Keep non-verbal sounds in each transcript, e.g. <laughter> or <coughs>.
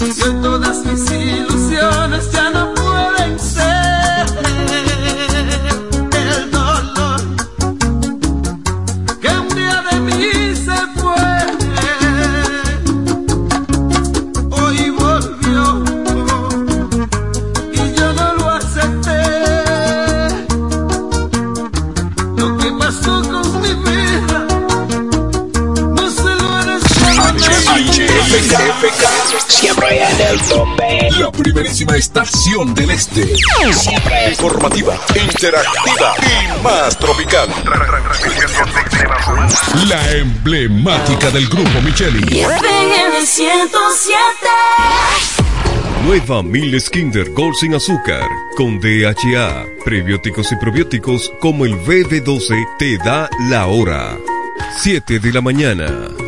La estación del este. Siempre informativa, interactiva y más tropical. La emblemática del grupo Micheli. Nueva Miles Kinder Gold sin azúcar, con DHA, prebióticos y probióticos como el BB12 te da la hora. 7 de la mañana.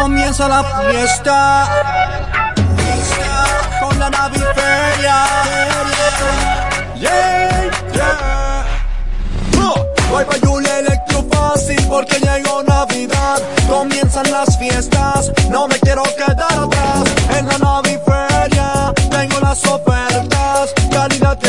Comienza la fiesta con la naviferia. Yeah, yeah. Voy pa' Julia Electro Fácil porque llegó Navidad. Comienzan las fiestas, no me quiero quedar atrás. En la naviferia tengo las ofertas, calidad y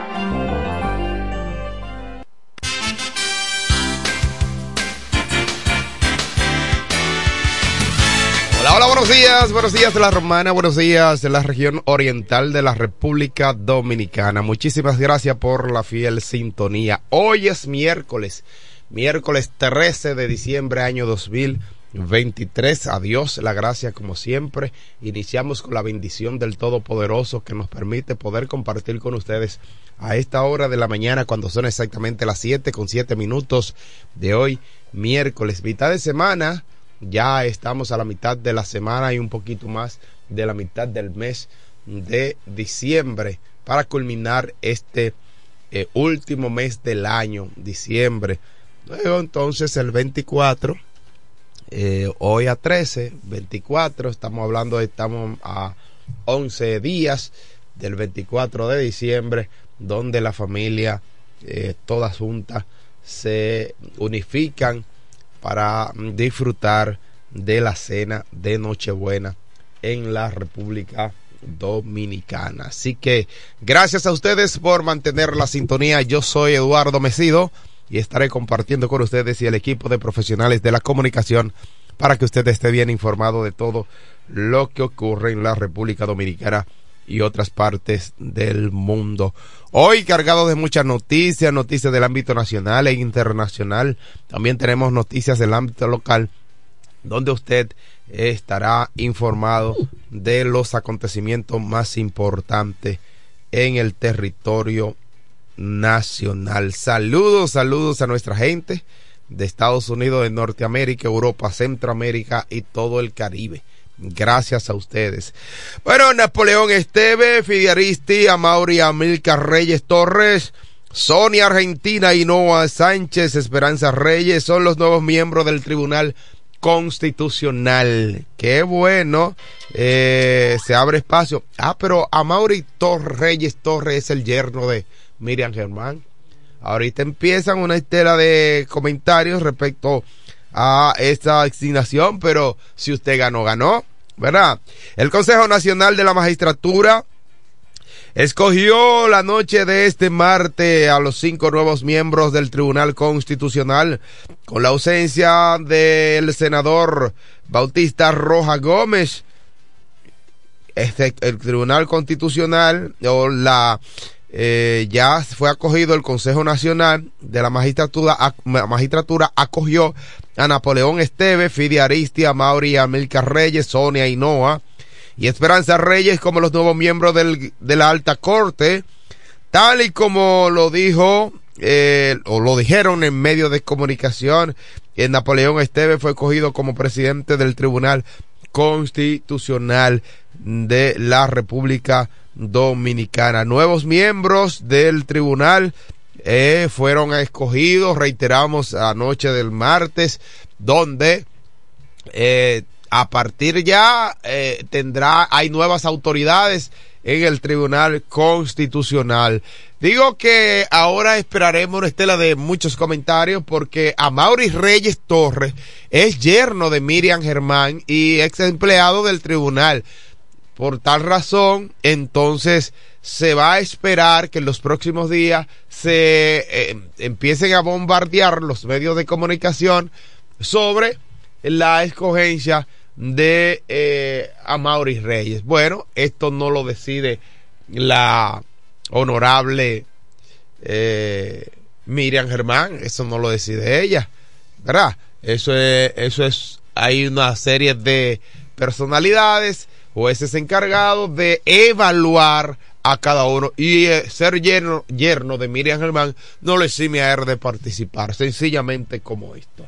Hola, buenos días, buenos días de la Romana, buenos días de la región oriental de la República Dominicana. Muchísimas gracias por la fiel sintonía. Hoy es miércoles, miércoles 13 de diciembre año 2023. Adiós, la gracia como siempre. Iniciamos con la bendición del Todopoderoso que nos permite poder compartir con ustedes a esta hora de la mañana cuando son exactamente las 7 con 7 minutos de hoy, miércoles, mitad de semana ya estamos a la mitad de la semana y un poquito más de la mitad del mes de diciembre para culminar este eh, último mes del año, diciembre. Luego entonces el 24, eh, hoy a 13, 24, estamos hablando, estamos a 11 días del 24 de diciembre, donde la familia, eh, todas juntas, se unifican para disfrutar de la cena de Nochebuena en la República Dominicana. Así que gracias a ustedes por mantener la sintonía. Yo soy Eduardo Mesido y estaré compartiendo con ustedes y el equipo de profesionales de la comunicación para que usted esté bien informado de todo lo que ocurre en la República Dominicana y otras partes del mundo. Hoy cargado de muchas noticias, noticias del ámbito nacional e internacional. También tenemos noticias del ámbito local, donde usted estará informado de los acontecimientos más importantes en el territorio nacional. Saludos, saludos a nuestra gente de Estados Unidos, de Norteamérica, Europa, Centroamérica y todo el Caribe. Gracias a ustedes. Bueno, Napoleón Esteve, Fidiaristi, Amaury Amilcar Reyes Torres, Sonia Argentina y Noah Sánchez, Esperanza Reyes son los nuevos miembros del Tribunal Constitucional. Qué bueno. Eh, se abre espacio. Ah, pero Amaury Torres Reyes Torres es el yerno de Miriam Germán. Ahorita empiezan una estela de comentarios respecto a esta asignación, pero si usted ganó, ganó. ¿Verdad? El Consejo Nacional de la Magistratura escogió la noche de este martes a los cinco nuevos miembros del Tribunal Constitucional con la ausencia del senador Bautista Roja Gómez. Este, el Tribunal Constitucional o la eh, ya fue acogido el Consejo Nacional de la Magistratura, magistratura acogió a Napoleón Esteve, Fidi Aristia, Mauri, Amilcar Reyes, Sonia Hinoa y Esperanza Reyes como los nuevos miembros del, de la Alta Corte. Tal y como lo dijo, eh, o lo dijeron en medios de comunicación, eh, Napoleón Esteve fue escogido como presidente del Tribunal Constitucional de la República Dominicana. Nuevos miembros del tribunal eh, fueron escogidos, reiteramos, anoche del martes, donde eh, a partir ya eh, tendrá, hay nuevas autoridades en el Tribunal Constitucional. Digo que ahora esperaremos una estela de muchos comentarios porque a Maurice Reyes Torres es yerno de Miriam Germán y ex empleado del tribunal. Por tal razón, entonces se va a esperar que en los próximos días se eh, empiecen a bombardear los medios de comunicación sobre la escogencia de eh, Reyes. Bueno, esto no lo decide la honorable eh, Miriam Germán, eso no lo decide ella, ¿verdad? Eso es, eso es, hay una serie de personalidades jueces encargados de evaluar a cada uno y eh, ser yerno, yerno de Miriam Germán no le exime a él de participar, sencillamente como esto.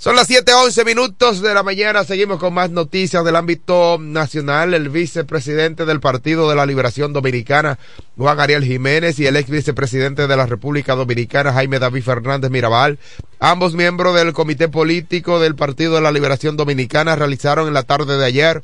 Son las 7:11 minutos de la mañana. Seguimos con más noticias del ámbito nacional. El vicepresidente del Partido de la Liberación Dominicana, Juan Ariel Jiménez, y el ex vicepresidente de la República Dominicana, Jaime David Fernández Mirabal, ambos miembros del Comité Político del Partido de la Liberación Dominicana, realizaron en la tarde de ayer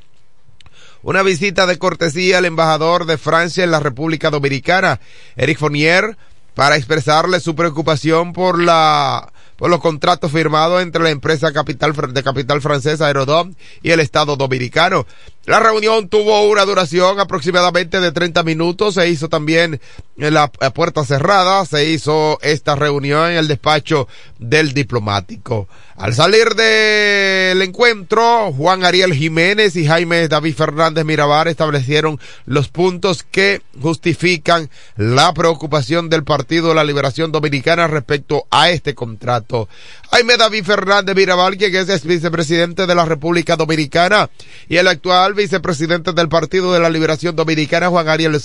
una visita de cortesía al embajador de Francia en la República Dominicana, Eric Fournier, para expresarle su preocupación por la por los contratos firmados entre la empresa capital de capital francesa Aerodom y el Estado dominicano. La reunión tuvo una duración aproximadamente de 30 minutos. Se hizo también en la puerta cerrada. Se hizo esta reunión en el despacho del diplomático. Al salir del encuentro, Juan Ariel Jiménez y Jaime David Fernández Mirabar establecieron los puntos que justifican la preocupación del Partido de la Liberación Dominicana respecto a este contrato. Jaime David Fernández Mirabal, quien es vicepresidente de la República Dominicana y el actual vicepresidente del Partido de la Liberación Dominicana, Juan Ariel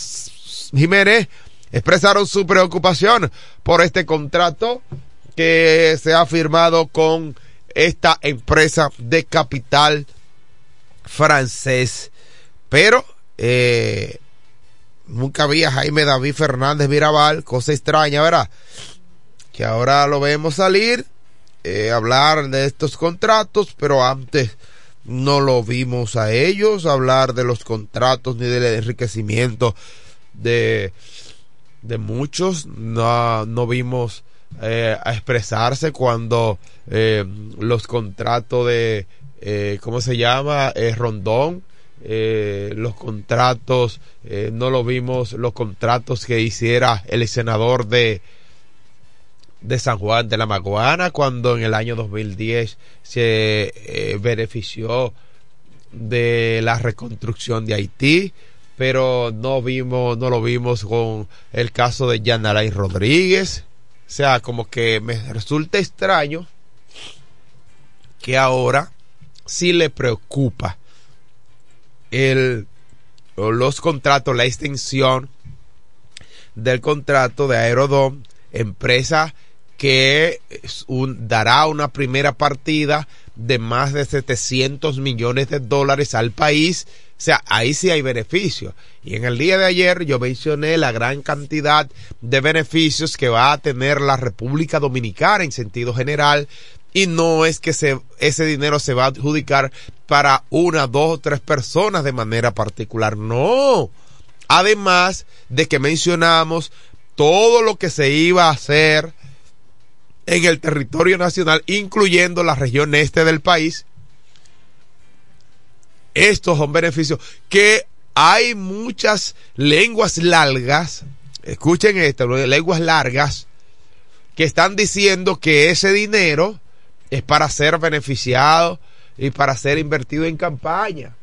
Jiménez, expresaron su preocupación por este contrato que se ha firmado con esta empresa de capital francés. Pero eh, nunca había Jaime David Fernández Mirabal, cosa extraña, ¿verdad? Que ahora lo vemos salir eh, hablar de estos contratos, pero antes no lo vimos a ellos hablar de los contratos ni del enriquecimiento de, de muchos. No, no vimos eh, a expresarse cuando eh, los contratos de, eh, ¿cómo se llama? Rondón. Los contratos, no lo vimos, los contratos que hiciera el senador de, de San Juan de la Maguana cuando en el año 2010 se eh, benefició de la reconstrucción de Haití pero no vimos no lo vimos con el caso de Yanalay Rodríguez. O sea como que me resulta extraño que ahora sí le preocupa el los contratos la extensión del contrato de Aerodom empresa que dará una primera partida de más de 700 millones de dólares al país. O sea, ahí sí hay beneficios. Y en el día de ayer yo mencioné la gran cantidad de beneficios que va a tener la República Dominicana en sentido general. Y no es que se, ese dinero se va a adjudicar para una, dos o tres personas de manera particular. No. Además de que mencionamos todo lo que se iba a hacer en el territorio nacional, incluyendo la región este del país. Estos son beneficios que hay muchas lenguas largas, escuchen esto, lenguas largas, que están diciendo que ese dinero es para ser beneficiado y para ser invertido en campaña.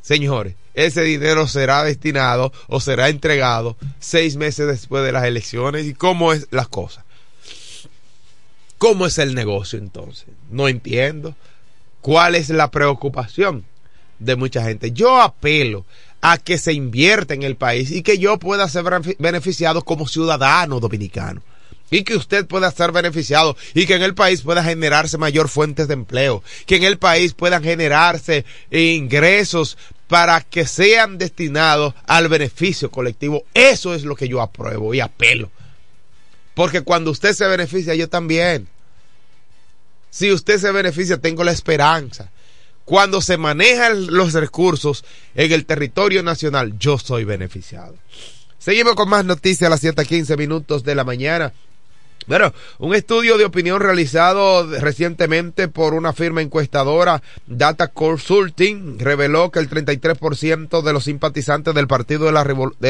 Señores, ese dinero será destinado o será entregado seis meses después de las elecciones. ¿Y cómo es las cosas? ¿Cómo es el negocio entonces? No entiendo. ¿Cuál es la preocupación de mucha gente? Yo apelo a que se invierta en el país y que yo pueda ser beneficiado como ciudadano dominicano y que usted pueda ser beneficiado y que en el país pueda generarse mayor fuentes de empleo, que en el país puedan generarse ingresos para que sean destinados al beneficio colectivo. Eso es lo que yo apruebo y apelo. Porque cuando usted se beneficia, yo también. Si usted se beneficia, tengo la esperanza. Cuando se manejan los recursos en el territorio nacional, yo soy beneficiado. Seguimos con más noticias a las 7:15 minutos de la mañana. Bueno, un estudio de opinión realizado recientemente por una firma encuestadora, Data Consulting, reveló que el 33% de los simpatizantes del Partido de, la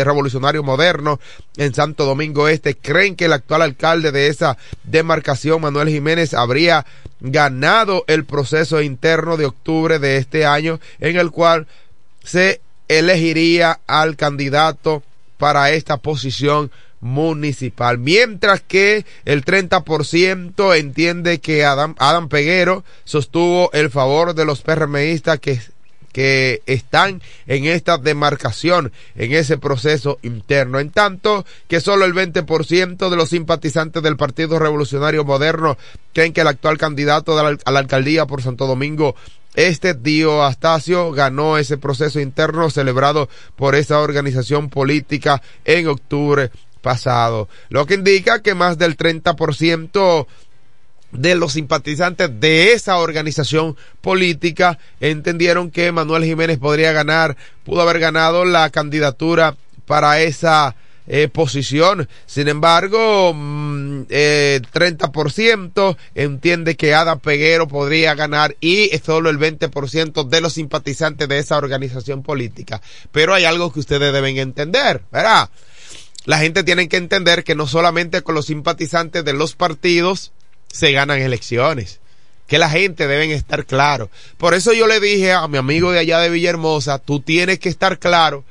Revolucionario Moderno en Santo Domingo Este creen que el actual alcalde de esa demarcación, Manuel Jiménez, habría ganado el proceso interno de octubre de este año, en el cual se elegiría al candidato para esta posición municipal. Mientras que el 30% entiende que Adam, Adam Peguero sostuvo el favor de los PRMistas que que están en esta demarcación, en ese proceso interno. En tanto que solo el 20% de los simpatizantes del Partido Revolucionario Moderno creen que el actual candidato a la, alcaldía por Santo Domingo este Dio Astacio ganó ese proceso interno celebrado por esa organización política en octubre pasado, lo que indica que más del 30% de los simpatizantes de esa organización política entendieron que Manuel Jiménez podría ganar, pudo haber ganado la candidatura para esa eh, posición. Sin embargo, mm, eh, 30% entiende que Ada Peguero podría ganar y solo el 20% de los simpatizantes de esa organización política. Pero hay algo que ustedes deben entender, ¿verdad? La gente tiene que entender que no solamente con los simpatizantes de los partidos se ganan elecciones, que la gente deben estar claro. Por eso yo le dije a mi amigo de allá de Villahermosa, tú tienes que estar claro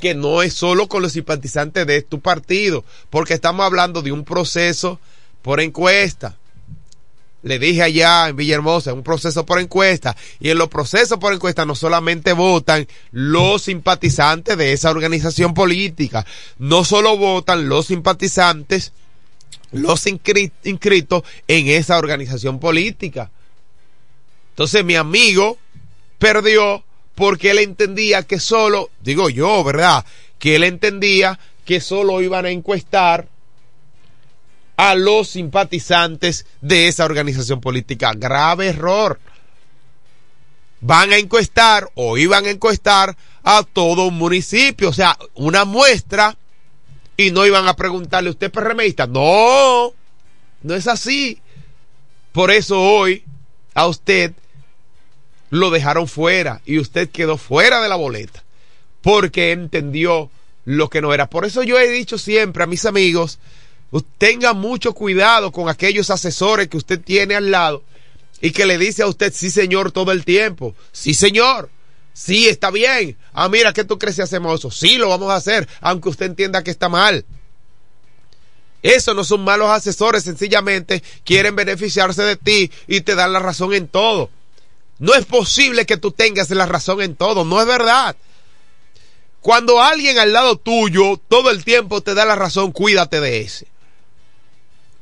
que no es solo con los simpatizantes de tu partido, porque estamos hablando de un proceso por encuesta le dije allá en Villahermosa, un proceso por encuesta, y en los procesos por encuesta no solamente votan los simpatizantes de esa organización política, no solo votan los simpatizantes, los inscritos en esa organización política. Entonces mi amigo perdió porque él entendía que solo, digo yo, ¿verdad? Que él entendía que solo iban a encuestar a los simpatizantes de esa organización política. Grave error. Van a encuestar o iban a encuestar a todo un municipio, o sea, una muestra y no iban a preguntarle, ¿usted es? No, no es así. Por eso hoy a usted lo dejaron fuera y usted quedó fuera de la boleta porque entendió lo que no era. Por eso yo he dicho siempre a mis amigos, tenga mucho cuidado con aquellos asesores que usted tiene al lado y que le dice a usted sí señor todo el tiempo. Sí señor. Sí, está bien. Ah, mira, ¿qué tú crees si hacemos eso? Sí, lo vamos a hacer, aunque usted entienda que está mal. Eso no son malos asesores, sencillamente quieren beneficiarse de ti y te dan la razón en todo. No es posible que tú tengas la razón en todo, no es verdad. Cuando alguien al lado tuyo todo el tiempo te da la razón, cuídate de ese.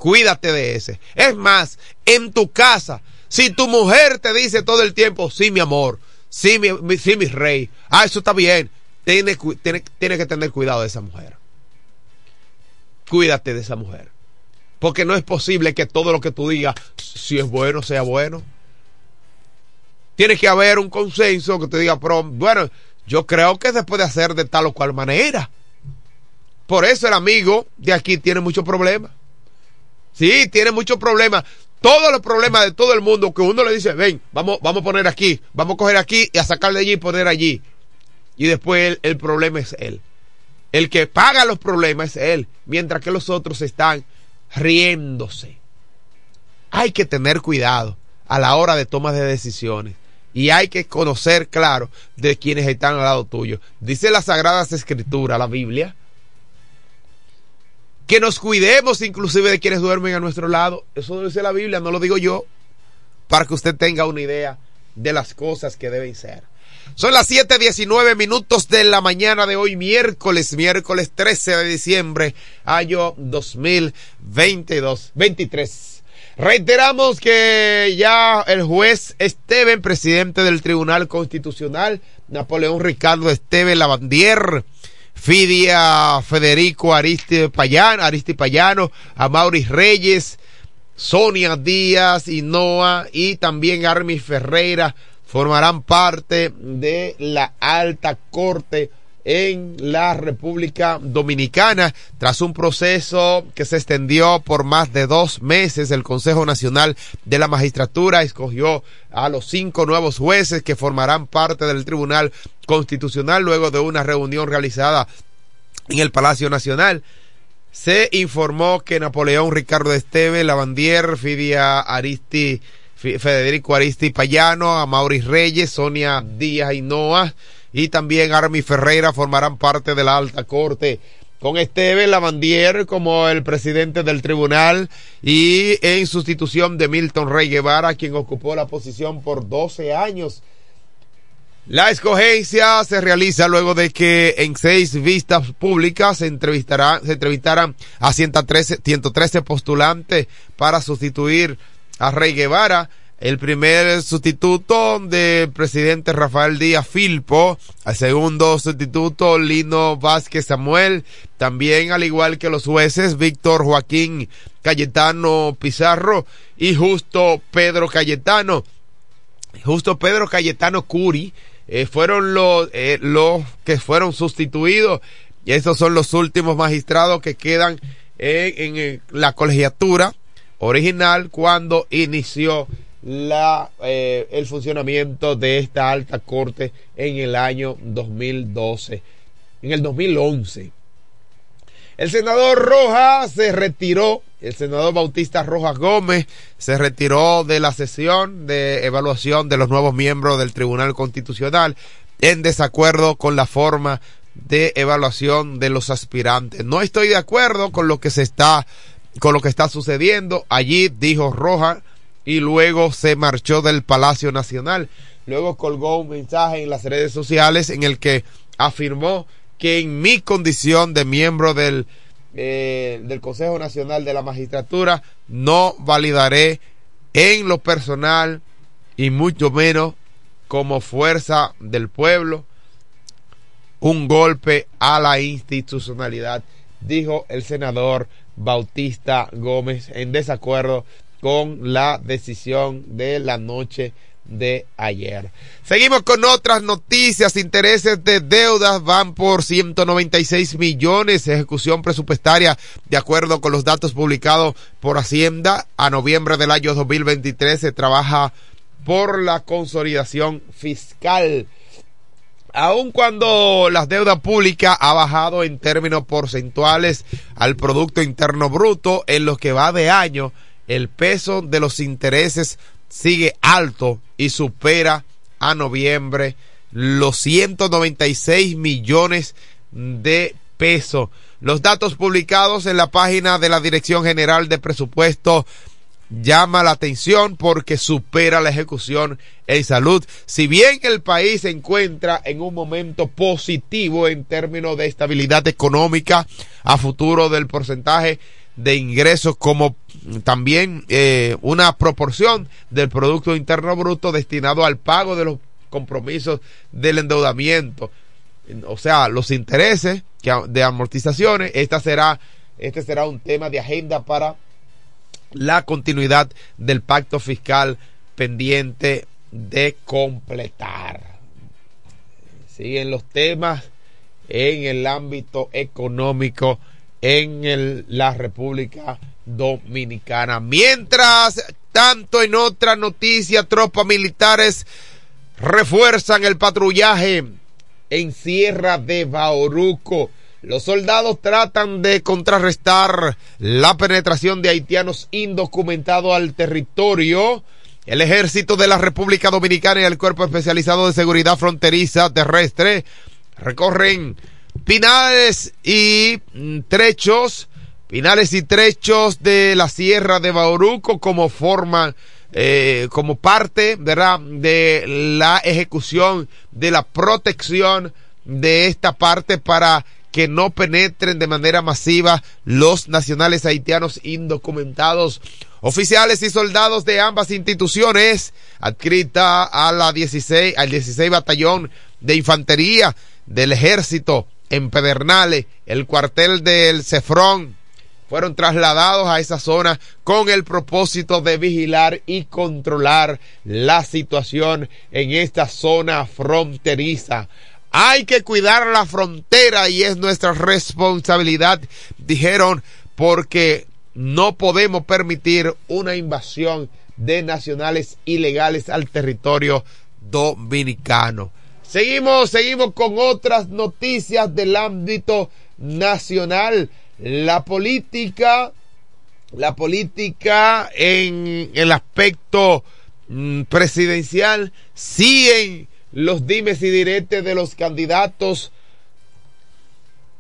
Cuídate de ese. Es más, en tu casa, si tu mujer te dice todo el tiempo, sí, mi amor, sí, mi, sí, mi rey, ah, eso está bien, tiene, tiene, tiene que tener cuidado de esa mujer. Cuídate de esa mujer. Porque no es posible que todo lo que tú digas, si es bueno, sea bueno. Tiene que haber un consenso que te diga, pero bueno, yo creo que se puede hacer de tal o cual manera. Por eso el amigo de aquí tiene muchos problemas. Sí, tiene muchos problemas. Todos los problemas de todo el mundo que uno le dice, ven, vamos, vamos a poner aquí, vamos a coger aquí y a sacar de allí y poner allí. Y después el, el problema es él. El que paga los problemas es él, mientras que los otros están riéndose. Hay que tener cuidado a la hora de toma de decisiones. Y hay que conocer, claro, de quienes están al lado tuyo. Dice las Sagradas Escrituras, la Biblia, que nos cuidemos inclusive de quienes duermen a nuestro lado. Eso dice la Biblia, no lo digo yo, para que usted tenga una idea de las cosas que deben ser. Son las 7:19 minutos de la mañana de hoy, miércoles, miércoles 13 de diciembre, año 2022, 23. Reiteramos que ya el juez Esteban, presidente del Tribunal Constitucional, Napoleón Ricardo Esteban Lavandier, Fidia Federico Aristi Payano, Aristi Payano, Amauris Reyes, Sonia Díaz y Noa y también Armis Ferreira formarán parte de la alta corte en la República Dominicana. Tras un proceso que se extendió por más de dos meses, el Consejo Nacional de la Magistratura escogió a los cinco nuevos jueces que formarán parte del Tribunal Constitucional luego de una reunión realizada en el Palacio Nacional. Se informó que Napoleón Ricardo Esteve, Lavandier, Fidia Aristi, Federico Aristi Payano, Maurice Reyes, Sonia Díaz Noa y también Armi Ferreira formarán parte de la alta corte con Esteve Lavandier como el presidente del tribunal y en sustitución de Milton Rey Guevara, quien ocupó la posición por 12 años. La escogencia se realiza luego de que en seis vistas públicas se entrevistarán, se entrevistarán a 113, 113 postulantes para sustituir a Rey Guevara, el primer sustituto del presidente Rafael Díaz Filpo, el segundo sustituto Lino Vázquez Samuel, también al igual que los jueces Víctor Joaquín Cayetano Pizarro y Justo Pedro Cayetano. Justo Pedro Cayetano Curi eh, fueron los, eh, los que fueron sustituidos. Y esos son los últimos magistrados que quedan en, en la colegiatura original cuando inició la, eh, el funcionamiento de esta alta corte en el año 2012, en el 2011. El senador Rojas se retiró, el senador Bautista Rojas Gómez se retiró de la sesión de evaluación de los nuevos miembros del Tribunal Constitucional en desacuerdo con la forma de evaluación de los aspirantes. No estoy de acuerdo con lo que se está con lo que está sucediendo. Allí dijo Rojas y luego se marchó del Palacio Nacional. Luego colgó un mensaje en las redes sociales en el que afirmó que en mi condición de miembro del, eh, del Consejo Nacional de la Magistratura no validaré en lo personal y mucho menos como fuerza del pueblo un golpe a la institucionalidad, dijo el senador Bautista Gómez en desacuerdo con la decisión de la noche de ayer. Seguimos con otras noticias. Intereses de deudas van por 196 millones. Ejecución presupuestaria de acuerdo con los datos publicados por Hacienda a noviembre del año 2023. Se trabaja por la consolidación fiscal aun cuando la deuda pública ha bajado en términos porcentuales al Producto Interno Bruto, en lo que va de año, el peso de los intereses sigue alto y supera a noviembre los 196 millones de pesos. Los datos publicados en la página de la Dirección General de Presupuesto llama la atención porque supera la ejecución en salud. Si bien el país se encuentra en un momento positivo en términos de estabilidad económica a futuro del porcentaje de ingresos como también eh, una proporción del Producto Interno Bruto destinado al pago de los compromisos del endeudamiento. O sea, los intereses de amortizaciones, esta será, este será un tema de agenda para la continuidad del pacto fiscal pendiente de completar. Siguen los temas en el ámbito económico en el, la República Dominicana. Mientras tanto, en otra noticia, tropas militares refuerzan el patrullaje en Sierra de Bauruco los soldados tratan de contrarrestar la penetración de haitianos indocumentados al territorio. El ejército de la República Dominicana y el Cuerpo Especializado de Seguridad Fronteriza Terrestre recorren pinales y trechos, pinales y trechos de la Sierra de Bauruco como forma eh, como parte, ¿verdad?, de la ejecución de la protección de esta parte para que no penetren de manera masiva los nacionales haitianos indocumentados. Oficiales y soldados de ambas instituciones, adscrita a la 16, al 16 Batallón de Infantería del Ejército en Pedernales, el cuartel del Cefrón, fueron trasladados a esa zona con el propósito de vigilar y controlar la situación en esta zona fronteriza. Hay que cuidar la frontera y es nuestra responsabilidad, dijeron, porque no podemos permitir una invasión de nacionales ilegales al territorio dominicano. Seguimos, seguimos con otras noticias del ámbito nacional. La política, la política en el aspecto mm, presidencial siguen los dimes y diretes de los candidatos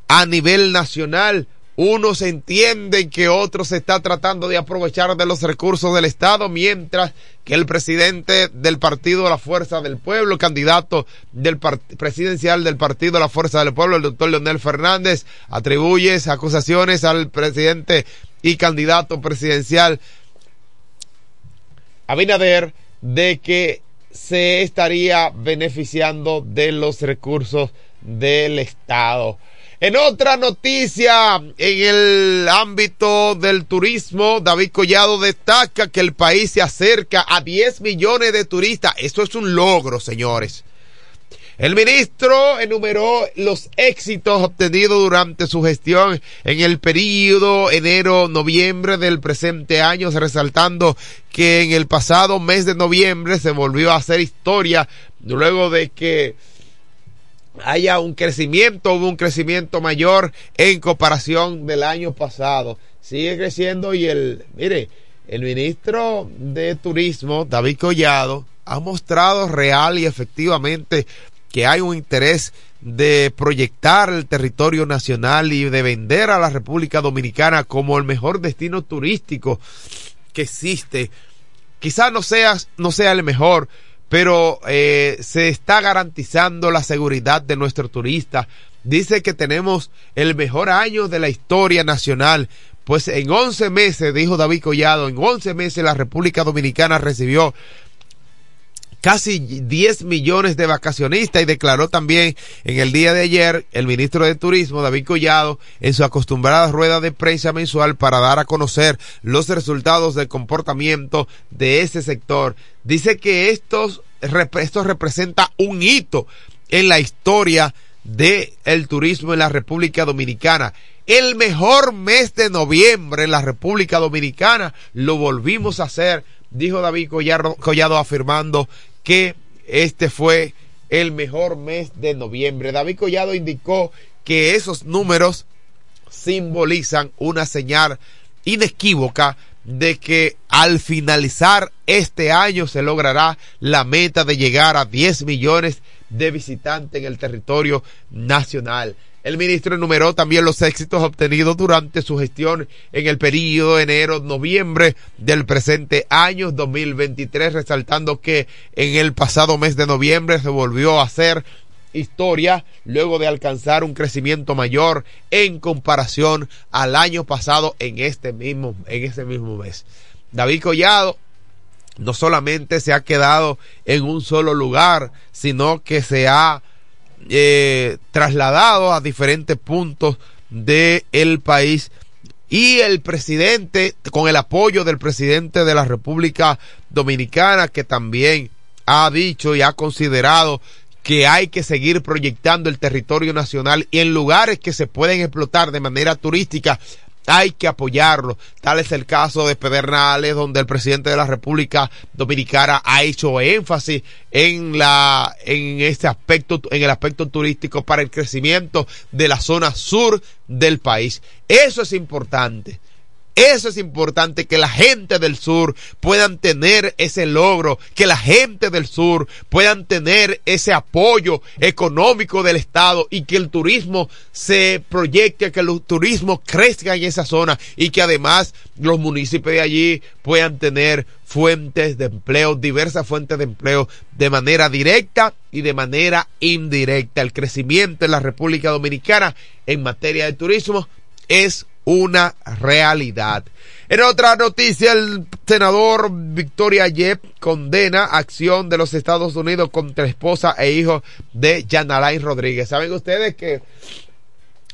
a nivel nacional. Unos entienden que otros se está tratando de aprovechar de los recursos del Estado, mientras que el presidente del partido La Fuerza del Pueblo, candidato del presidencial del partido La Fuerza del Pueblo, el doctor Leonel Fernández, atribuye acusaciones al presidente y candidato presidencial Abinader de que se estaría beneficiando de los recursos del Estado. En otra noticia, en el ámbito del turismo, David Collado destaca que el país se acerca a 10 millones de turistas. Eso es un logro, señores. El ministro enumeró los éxitos obtenidos durante su gestión en el periodo enero-noviembre del presente año, resaltando que en el pasado mes de noviembre se volvió a hacer historia luego de que haya un crecimiento, hubo un crecimiento mayor en comparación del año pasado. Sigue creciendo y el, mire, el ministro de Turismo, David Collado, ha mostrado real y efectivamente que hay un interés de proyectar el territorio nacional y de vender a la República Dominicana como el mejor destino turístico que existe. Quizás no sea, no sea el mejor, pero eh, se está garantizando la seguridad de nuestro turista. Dice que tenemos el mejor año de la historia nacional. Pues en 11 meses, dijo David Collado, en 11 meses la República Dominicana recibió casi 10 millones de vacacionistas y declaró también en el día de ayer el ministro de Turismo, David Collado, en su acostumbrada rueda de prensa mensual para dar a conocer los resultados del comportamiento de ese sector. Dice que estos, esto representa un hito en la historia del el turismo en la República Dominicana. El mejor mes de noviembre en la República Dominicana lo volvimos a hacer, dijo David Collado afirmando que este fue el mejor mes de noviembre. David Collado indicó que esos números simbolizan una señal inequívoca de que al finalizar este año se logrará la meta de llegar a 10 millones de visitantes en el territorio nacional. El ministro enumeró también los éxitos obtenidos durante su gestión en el periodo enero-noviembre del presente año 2023, resaltando que en el pasado mes de noviembre se volvió a hacer historia luego de alcanzar un crecimiento mayor en comparación al año pasado en este mismo, en ese mismo mes. David Collado no solamente se ha quedado en un solo lugar, sino que se ha eh, trasladado a diferentes puntos del el país y el presidente, con el apoyo del presidente de la República Dominicana, que también ha dicho y ha considerado que hay que seguir proyectando el territorio nacional y en lugares que se pueden explotar de manera turística hay que apoyarlo. Tal es el caso de Pedernales, donde el presidente de la República Dominicana ha hecho énfasis en la, en este aspecto, en el aspecto turístico para el crecimiento de la zona sur del país. Eso es importante. Eso es importante, que la gente del sur puedan tener ese logro, que la gente del sur puedan tener ese apoyo económico del Estado y que el turismo se proyecte, que el turismo crezca en esa zona y que además los municipios de allí puedan tener fuentes de empleo, diversas fuentes de empleo de manera directa y de manera indirecta. El crecimiento en la República Dominicana en materia de turismo es una realidad. En otra noticia, el senador Victoria Yep condena acción de los Estados Unidos contra esposa e hijo de Yanalain Rodríguez. Saben ustedes que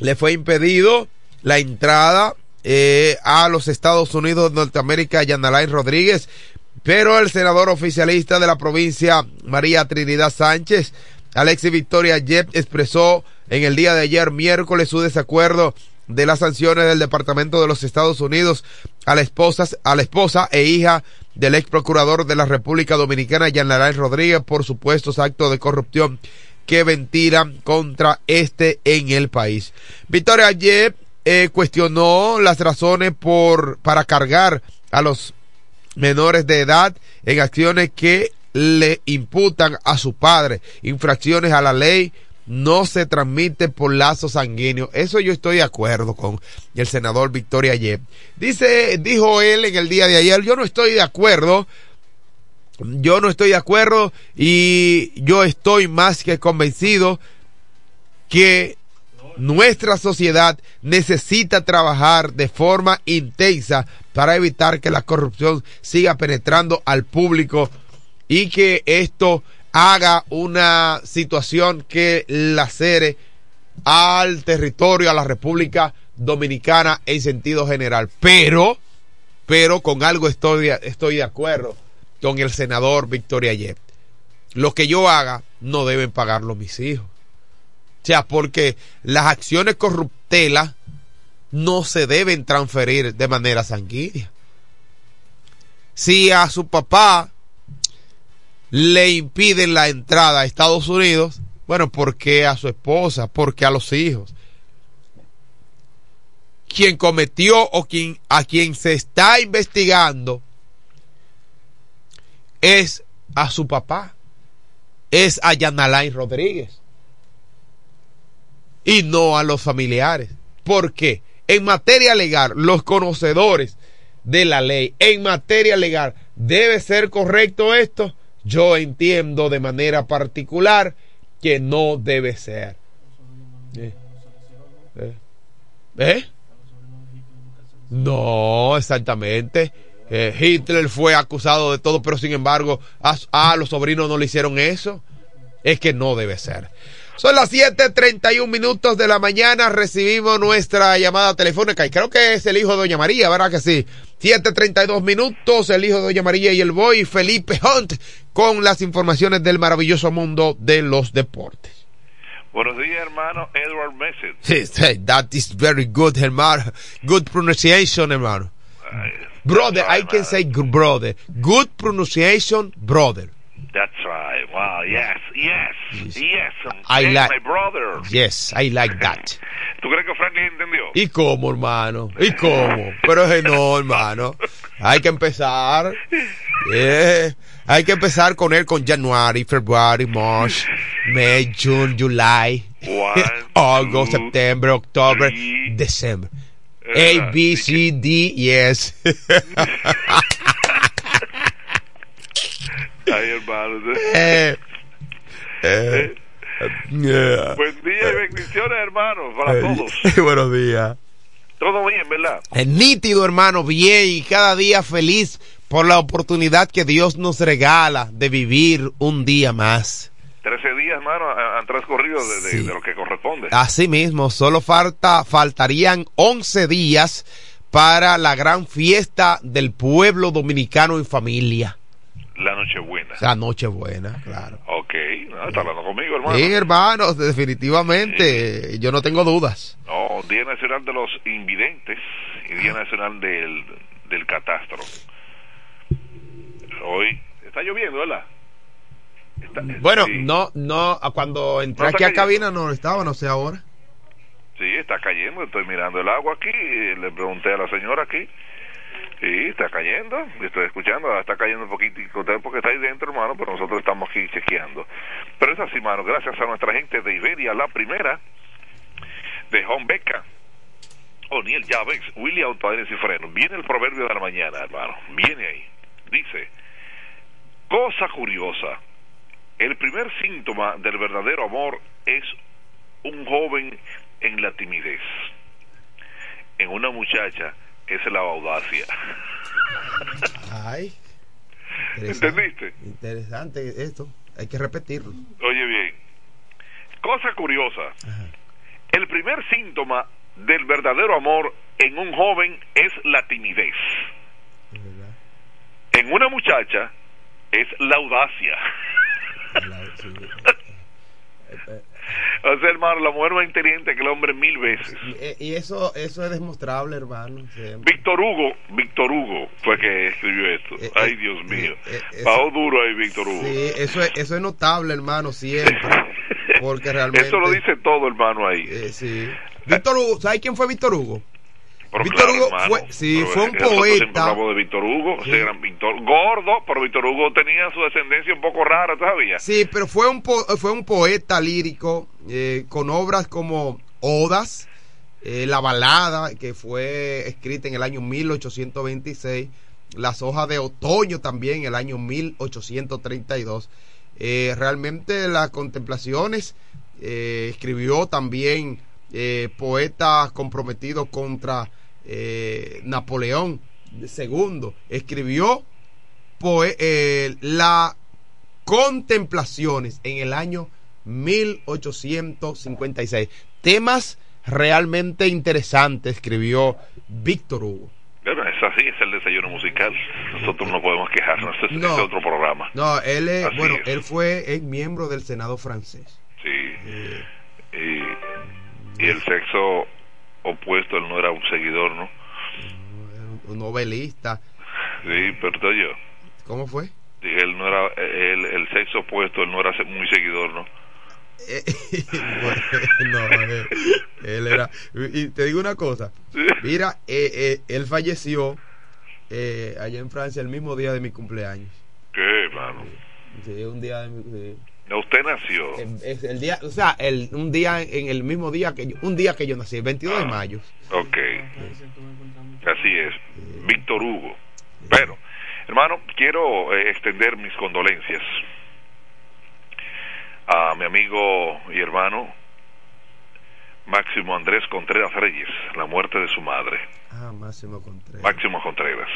le fue impedido la entrada eh, a los Estados Unidos de Norteamérica, Yanalain Rodríguez, pero el senador oficialista de la provincia, María Trinidad Sánchez, Alexis Victoria Yep, expresó en el día de ayer, miércoles, su desacuerdo de las sanciones del Departamento de los Estados Unidos a la esposa, a la esposa e hija del ex procurador de la República Dominicana, Yanalain Rodríguez, por supuestos actos de corrupción que ventilan contra este en el país. Victoria Yep eh, cuestionó las razones por, para cargar a los menores de edad en acciones que le imputan a su padre, infracciones a la ley, no se transmite por lazos sanguíneos. Eso yo estoy de acuerdo con el senador Victoria Yep. Dice, dijo él en el día de ayer, yo no estoy de acuerdo, yo no estoy de acuerdo y yo estoy más que convencido que nuestra sociedad necesita trabajar de forma intensa para evitar que la corrupción siga penetrando al público y que esto haga una situación que lacere al territorio, a la República Dominicana en sentido general. Pero, pero con algo estoy, estoy de acuerdo con el senador Victoria Yep. Lo que yo haga no deben pagarlo mis hijos. O sea, porque las acciones corruptelas no se deben transferir de manera sanguínea. Si a su papá le impiden la entrada a Estados Unidos, bueno, ¿por qué a su esposa? ¿Por qué a los hijos? Quien cometió o quien, a quien se está investigando es a su papá, es a Yanalay Rodríguez y no a los familiares. Porque en materia legal, los conocedores de la ley, en materia legal, debe ser correcto esto. Yo entiendo de manera particular que no debe ser. ¿Eh? ¿Eh? No, exactamente. Eh, Hitler fue acusado de todo, pero sin embargo, a, a, los sobrinos no le hicieron eso. Es que no debe ser. Son las 7:31 minutos de la mañana. Recibimos nuestra llamada telefónica y creo que es el hijo de Doña María, ¿verdad que sí? 7:32 minutos, el hijo de Doña María y el boy Felipe Hunt con las informaciones del maravilloso mundo de los deportes. Buenos días, hermano Edward Messett. Sí, that is very good, hermano. Good pronunciation, hermano. Brother, I can say brother. Good pronunciation, brother. That's right. Wow. Yes. Yes. Yes. I yes, like. my brother. Yes, I like <laughs> that. ¿Tú crees que Franklin entendió? ¿Y cómo, hermano? ¿Y cómo? Pero es no, hermano. Hay que empezar. Yeah. Hay que empezar con él con January, February, March, May, June, July, <laughs> One, August, two, September, October, three. December. A, B, C, D, yes. <laughs> Hermano. eh, eh, yeah. Buen día y bendiciones, hermanos, para Eh, todos. <laughs> Buenos días. Todo bien, ¿verdad? Es nítido, hermano, bien y cada día feliz por la oportunidad que Dios nos regala de vivir un día más. Trece días, hermano, han transcurrido de, de- Sí. de lo que corresponde. Así mismo, solo falta, faltarían 11 días para la gran fiesta del pueblo dominicano en familia. La Nochebuena. La Nochebuena, claro. Ok, no, está hablando conmigo, hermano. Sí, hermano, definitivamente, yo no tengo dudas. No, Día Nacional de los Invidentes y Día Nacional del, del Catastro. Hoy está lloviendo, ¿verdad? Está- Bueno, sí, no, no, cuando entré No aquí a cabina no estaba, no sé ahora. Sí, está cayendo. Estoy mirando el agua aquí. y Le pregunté a la señora aquí Sí, está cayendo, estoy escuchando, está cayendo un poquito porque está ahí dentro, hermano, pero nosotros estamos aquí chequeando. Pero es así, hermano, gracias a nuestra gente de Iberia, la primera, de Home Beca, O'Neill Llaves, Willy Autoaires y Freno. Viene el proverbio de la mañana, hermano, viene ahí. Dice, cosa curiosa, el primer síntoma del verdadero amor es un joven en la timidez. En una muchacha es la audacia. Ay. ¿Entendiste? Interesante esto. Hay que repetirlo. Oye bien. Cosa curiosa. El primer síntoma del verdadero amor en un joven es la timidez. En una muchacha es la audacia. <laughs> <laughs> O sea, hermano, la mujer más inteligente que el hombre mil veces. Y, eso eso es demostrable, hermano. Víctor Hugo, Víctor Hugo fue que escribió esto. Eh, Ay, eh, Dios mío. Eh, duro ahí, Víctor Hugo. Sí, eso es, eso es notable, hermano, siempre. <laughs> Porque realmente. Eso lo dice todo, hermano, ahí. sí. Víctor Hugo, ¿sabes quién fue Víctor Hugo? Víctor Hugo fue, sí, fue un poeta. de Víctor Hugo, pintor, gordo, pero Víctor Hugo tenía su descendencia un poco rara todavía. Sí, pero fue un, fue un poeta lírico eh, con obras como Odas, eh, La Balada, que fue escrita en el año 1826, Las Hojas de Otoño también en el año 1832. Eh, realmente las contemplaciones escribió también poetas comprometidos contra eh, Napoleón II escribió eh, la Contemplaciones en el año 1856. Temas realmente interesantes escribió Víctor Hugo. es así, es el desayuno musical. Nosotros no podemos quejarnos, es otro programa. No, él bueno, él fue miembro del Senado francés. Sí. y, y el sexo opuesto, él no era un seguidor, ¿no? Un novelista. Sí, pero yo. ¿Cómo fue? Él no era, el, el sexo opuesto, él no era muy seguidor, ¿no? <laughs> no, él, era. Y te digo una cosa. Mira, eh, eh, él falleció eh, allá en Francia el mismo día de mi cumpleaños. ¿Qué, mano? Sí, un día de mi. Usted nació. Es el día, o sea, el, un día en el mismo día que yo, un día que yo nací, el 22 de ah, mayo. Ok. Así es. Víctor Hugo. Pero, hermano, quiero eh, extender mis condolencias a mi amigo y hermano Máximo Andrés Contreras Reyes, la muerte de su madre. Ah, Máximo Contreras. Máximo Contreras.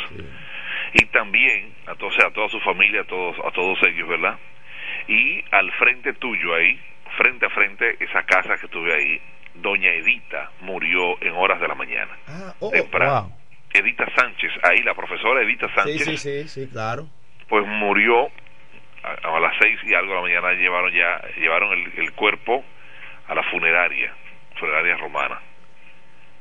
Y también a, to a toda su familia, a todos, a todos ellos, ¿verdad? Y al frente tuyo ahí, frente a frente, esa casa que tuve ahí, doña Edita murió en horas de la mañana. Ah, oh, temprano. Edita Sánchez, ahí la profesora Edita Sánchez. Sí, sí, sí, claro. Pues murió a, las seis y algo de la mañana llevaron ya llevaron el, el cuerpo a la funeraria, funeraria romana.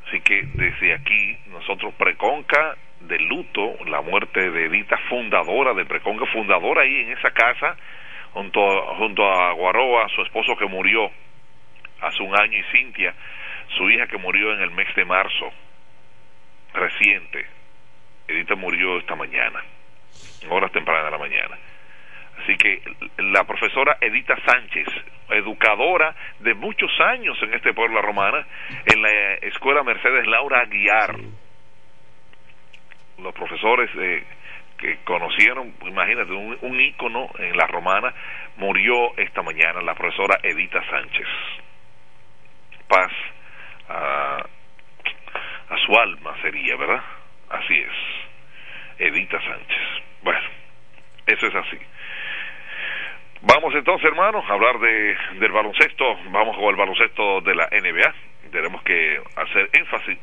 Así que desde aquí nosotros preconca de luto la muerte de Edita fundadora de preconca fundadora ahí en esa casa junto, junto a Guaroa, su esposo que murió hace un año, y Cintia, su hija que murió en el mes de marzo, reciente. Edita murió esta mañana, en horas tempranas de la mañana. Así que la profesora Edita Sánchez, educadora de muchos años en este pueblo romana, en la escuela Mercedes Laura Aguiar, los profesores de que conocieron, imagínate, un, un ícono en la romana, murió esta mañana la profesora Edita Sánchez. Paz a, a su alma sería, ¿verdad? Así es. Edita Sánchez. Bueno, eso es así. Vamos entonces, hermanos, a hablar de, del baloncesto. Vamos con el baloncesto de la NBA. Tenemos que hacer énfasis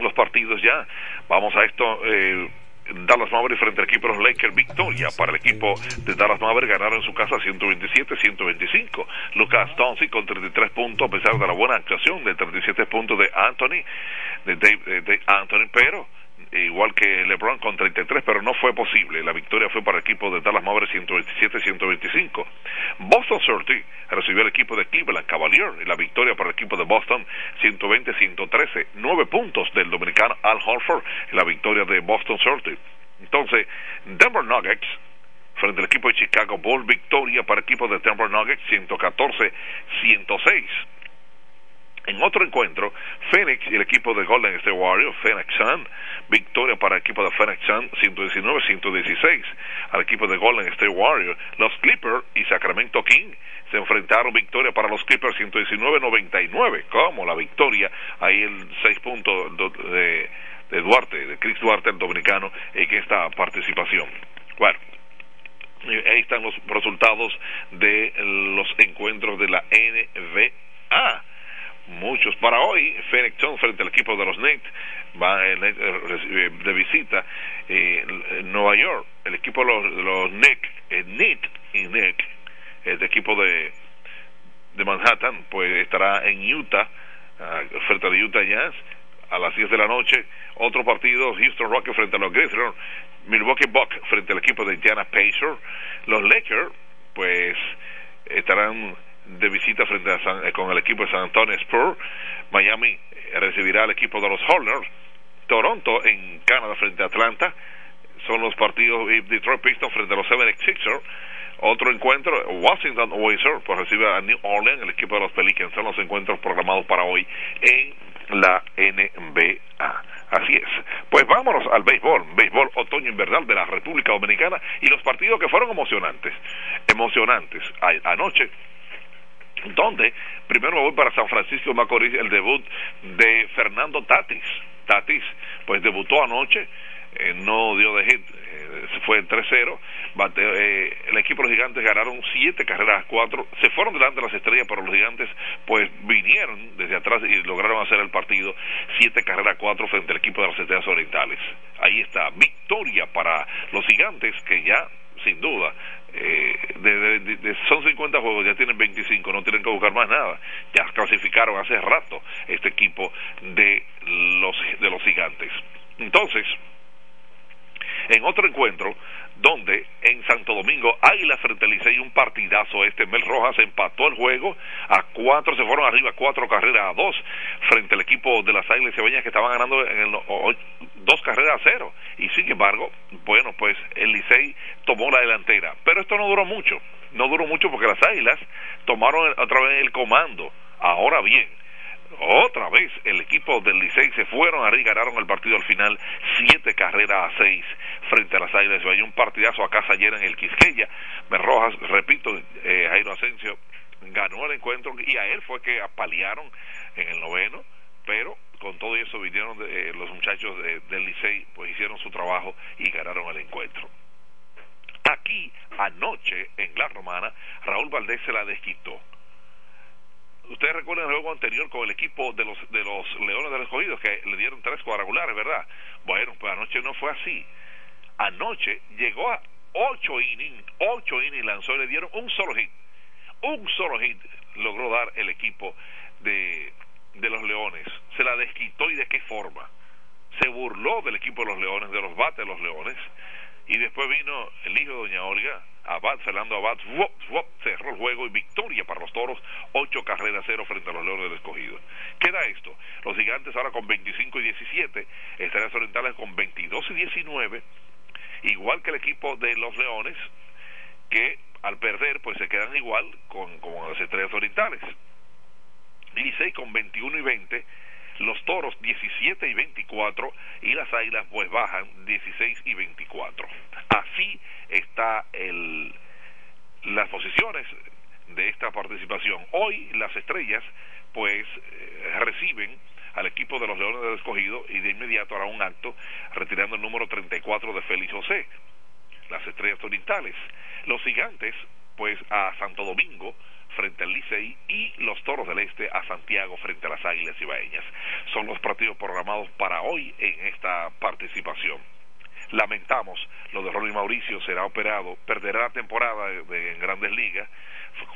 los partidos ya. Vamos a esto. Eh, Dallas Mavericks frente al equipo de los Lakers, victoria para el equipo de Dallas Mavericks, ganaron en su casa 127-125. Lucas Thompson con 33 puntos, a pesar de la buena actuación de 37 puntos de Anthony, de Dave, Anthony, pero igual que LeBron con 33, pero no fue posible. La victoria fue para el equipo de Dallas Mavericks 127-125. Boston Celtics recibió el equipo de Cleveland Cavaliers y la victoria para el equipo de Boston 120-113. Nueve puntos del dominicano Al Horford en la victoria de Boston Celtics. Entonces, Denver Nuggets frente al equipo de Chicago Bulls, victoria para el equipo de Denver Nuggets 114-106. En otro encuentro, Phoenix y el equipo de Golden State Warriors, Phoenix Sun, victoria para el equipo de Phoenix Sun 119-116 al equipo de Golden State Warriors. Los Clippers y Sacramento King se enfrentaron victoria para los Clippers 119-99. Como la victoria, ahí el 6 puntos de, de Duarte, de Chris Duarte, el dominicano, en esta participación. Bueno, ahí están los resultados de los encuentros de la NBA muchos para hoy. Phoenix Suns frente al equipo de los Knicks va eh, eh, de visita en Nueva York. El equipo de los, de los Knicks y Knicks, el equipo de, de Manhattan, pues estará en Utah, uh, frente a Utah Jazz a las 10 de la noche. Otro partido, Houston Rockets frente a los Grizzlies, Milwaukee Bucks frente al equipo de Indiana Pacers. Los Lakers, pues estarán de visita frente a San, eh, con el equipo de San Antonio Spurs. Miami eh, recibirá al equipo de los Hornets. Toronto en Canadá frente a Atlanta. Son los partidos Detroit Pistons frente a los 76ers. Otro encuentro, Washington Wizards, pues recibe a New Orleans, el equipo de los Pelicans. Son los encuentros programados para hoy en la NBA. Así es. Pues vámonos al béisbol, béisbol otoño invernal de la República Dominicana y los partidos que fueron emocionantes. Emocionantes. Anoche donde primero voy para San Francisco Macorís el debut de Fernando Tatis. Tatis, pues debutó anoche, eh, no dio de hit, eh, fue en 3-0. Eh, el equipo de los gigantes ganaron siete carreras a cuatro, se fueron delante de las estrellas, pero los gigantes pues vinieron desde atrás y lograron hacer el partido siete carreras a cuatro frente al equipo de las estrellas orientales. Ahí está, victoria para los gigantes que ya sin duda eh, de, son 50 juegos, ya tienen 25, no tienen que buscar más nada. Ya clasificaron hace rato este equipo de los, de los gigantes. Entonces, en otro encuentro, donde en Santo Domingo Águila frente al Licey un partidazo este. Mel Rojas empató el juego a cuatro se fueron arriba cuatro carreras a dos frente al equipo de las Águilas Cebeñas que estaban ganando en el, dos carreras a cero. Y sin embargo bueno pues el Licey tomó la delantera. Pero esto no duró mucho no duró mucho porque las Águilas tomaron otra vez el comando. Ahora bien otra vez el equipo del Licey se fueron arriba ganaron el partido al final siete carreras a seis frente a las Águilas hay un partidazo a casa llena en el Quisqueya Rojas, repito eh, Jairo Asensio ganó el encuentro y a él fue que apalearon en el noveno pero con todo eso vinieron eh, los muchachos del Licey pues hicieron su trabajo y ganaron el encuentro aquí anoche en La Romana Raúl Valdés se la desquitó Ustedes recuerdan el juego anterior con el equipo de los de los Leones del Escogido que le dieron tres cuadrangulares, ¿verdad? Bueno, pues anoche no fue así. Anoche llegó a ocho innings, ocho innings lanzó y le dieron un solo hit. Un solo hit logró dar el equipo de, de los Leones. Se la desquitó y de qué forma. Se burló del equipo de los Leones, de los bates de los Leones. Y después vino el hijo de Doña Olga, Abad, Fernando Abad, cerró el juego y victoria para los toros, ocho carreras cero frente a los Leones del Escogido. Queda esto, los gigantes ahora con 25 y 17, Estrellas Orientales con 22 y 19, igual que el equipo de los Leones, que al perder pues se quedan igual con, con las Estrellas Orientales. Licey con 21 y 20, los toros 17 y 24 y las águilas pues bajan 16 y 24. Así está el, las posiciones de esta participación. Hoy las estrellas pues eh, reciben al equipo de los Leones del Escogido y de inmediato hará un acto retirando el número 34 de Félix José. Las estrellas orientales. Los gigantes pues a Santo Domingo frente al Licey y los Toros del Este a Santiago frente a las Águilas Ibaeñas. Son los partidos programados para hoy en esta participación. Lamentamos lo de Ronnie Mauricio, será operado, perderá la temporada de, en Grandes Ligas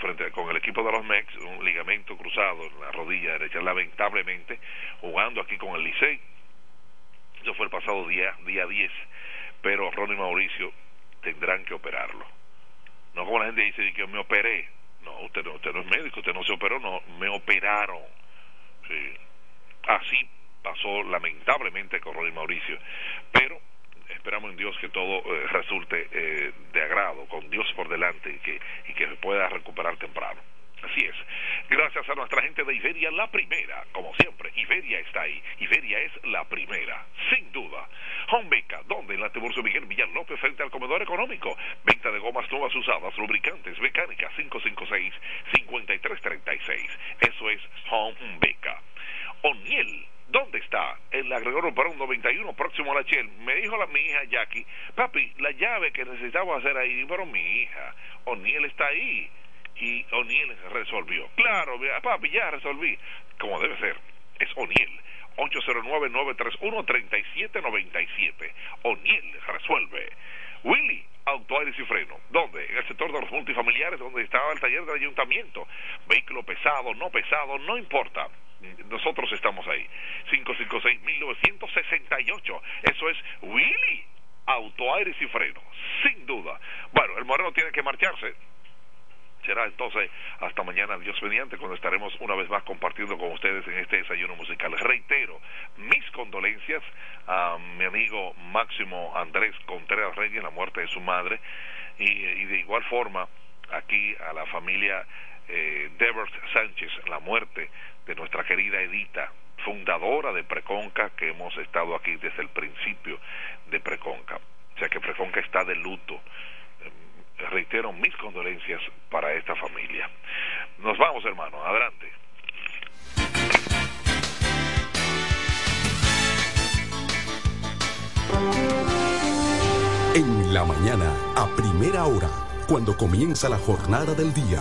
frente con el equipo de los Mex, un ligamento cruzado en la rodilla derecha, lamentablemente, jugando aquí con el Licey. Eso fue el pasado día, día 10. Pero Ronnie Mauricio tendrán que operarlo. No como la gente dice que me operé. No, usted no, usted no es médico, usted no se operó, no, me operaron. Sí. Así pasó lamentablemente con Ronnie Mauricio. Pero esperamos en Dios que todo eh, resulte eh, de agrado, con Dios por delante y que, y que se pueda recuperar temprano. Así es. Gracias a nuestra gente de Iberia, la primera. Como siempre, Iberia está ahí. Iberia es la primera, sin duda. Home Beca, donde en la Tiburcio Miguel Villalópez frente al comedor económico. Venta de gomas nuevas usadas, lubricantes, mecánicas, 556-5336. Eso es Home Beca. O'Neill ¿Dónde está? En la Gregorio Perón 91, próximo a la Shell. Me dijo la, mi hija Jackie, papi, la llave que necesitaba hacer ahí, pero mi hija, O'Neill está ahí. Y O'Neill resolvió. Claro, papi, ya resolví. Como debe ser. Es O'Neill. 809-931-3797. O'Neill resuelve. Willy, auto, y freno. ¿Dónde? En el sector de los multifamiliares, donde estaba el taller del ayuntamiento. Vehículo pesado, no pesado, no importa nosotros estamos ahí. 556-1968. Eso es Willy, autoaires y freno, sin duda. Bueno, el moreno tiene que marcharse. Será entonces hasta mañana, Dios mediante, cuando estaremos una vez más compartiendo con ustedes en este desayuno musical. Reitero mis condolencias a mi amigo Máximo Andrés Contreras Reyes, la muerte de su madre, y, de igual forma aquí a la familia eh, Devers Sánchez, la muerte de nuestra querida Edita, fundadora de Preconca, que hemos estado aquí desde el principio de Preconca. O sea que Preconca está de luto. Eh, reitero mis condolencias para esta familia. Nos vamos, hermano. Adelante. En la mañana, a primera hora, cuando comienza la jornada del día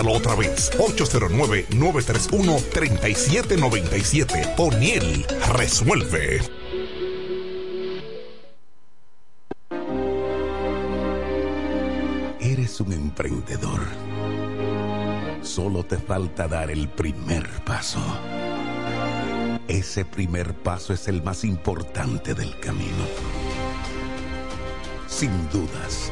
Otra vez. 809-931-3797. O'Neill resuelve. Eres un emprendedor. Solo te falta dar el primer paso. Ese primer paso es el más importante del camino. Sin dudas,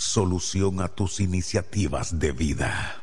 solución a tus iniciativas de vida.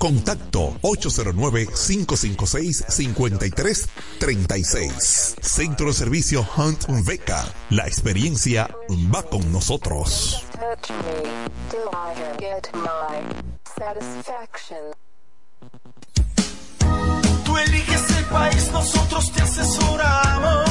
Contacto 809-556-5336. Centro de Servicio Hunt Beca. La experiencia va con nosotros. Tú eliges el país, nosotros te asesoramos.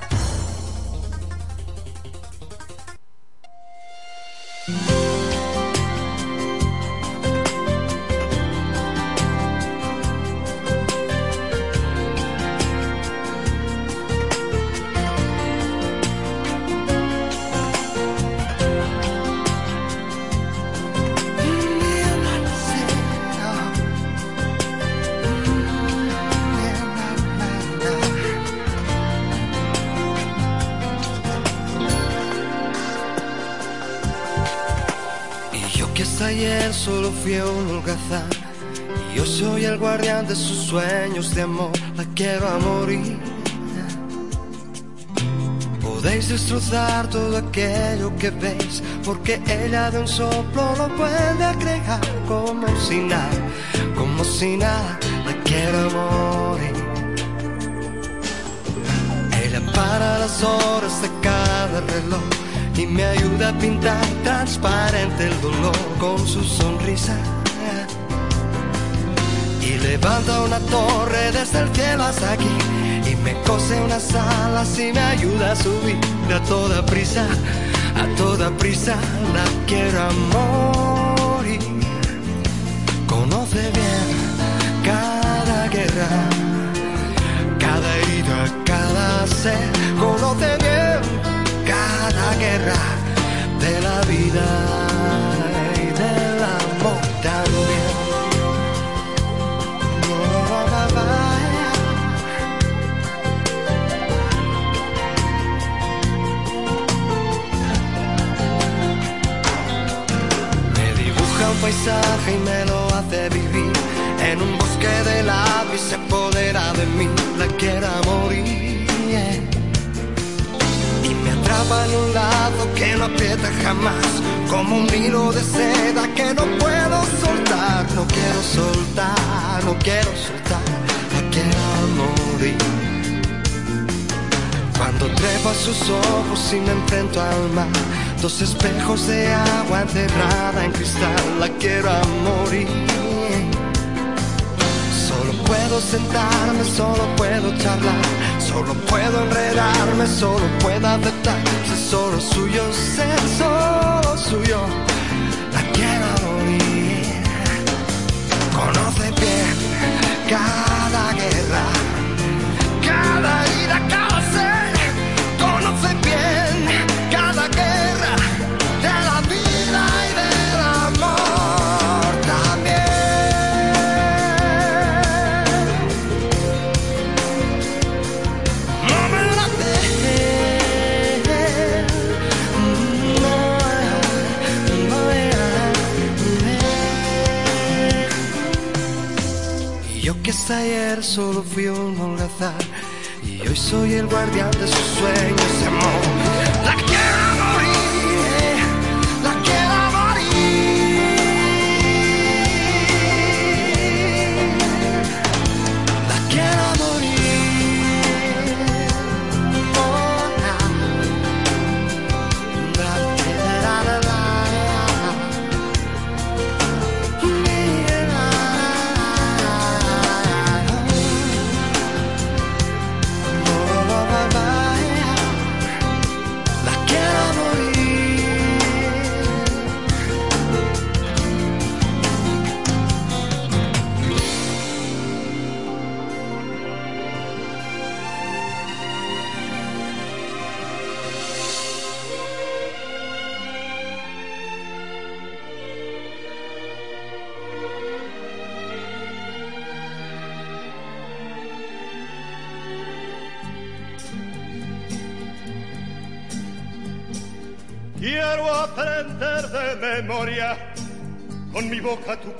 Solo fui un holgazán. Y yo soy el guardián de sus sueños de amor. La quiero a morir. Podéis destrozar todo aquello que veis Porque ella de un soplo lo puede crear Como si nada, como si nada. La quiero morir. Ella para las horas de cada reloj y me ayuda a pintar transparente el dolor con su sonrisa. Y levanta una torre desde el cielo hasta aquí y me cose unas alas y me ayuda a subir a toda prisa, a toda prisa la quiero a morir. Conoce bien cada guerra, cada herida, cada ser, conoce bien cada guerra de la vida y del amor también. Me dibuja un paisaje y me lo hace vivir en un bosque de y se apodera de mí. La quiero a morir. Me atrapa en un lado que no aprieta jamás Como un hilo de seda que no puedo soltar. No quiero soltar, no quiero soltar La quiero morir. Cuando trepo a sus ojos y me enfrento al mar Dos espejos de agua enterrada en cristal La quiero a morir. Solo puedo sentarme, solo puedo charlar, solo puedo enredarme, solo puedo aceptar ser solo suyo, ser solo suyo. La quiero morir. Conoce bien cada guerra, ayer solo fui un holgazán Y hoy soy el guardián de sus sueños amor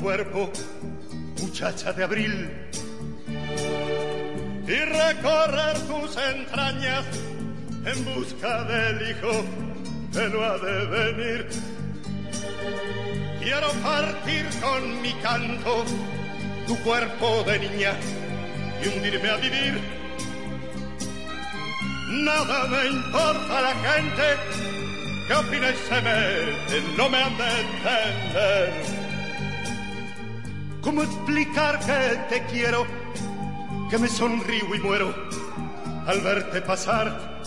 cuerpo, muchacha de abril, y recorrer tus entrañas en busca del hijo que no ha de venir. Quiero partir con mi canto tu cuerpo de niña y hundirme a vivir. Nada me importa la gente que opina y se mete, no me han de entender. ¿Cómo explicar que te quiero, que me sonrío y muero al verte pasar?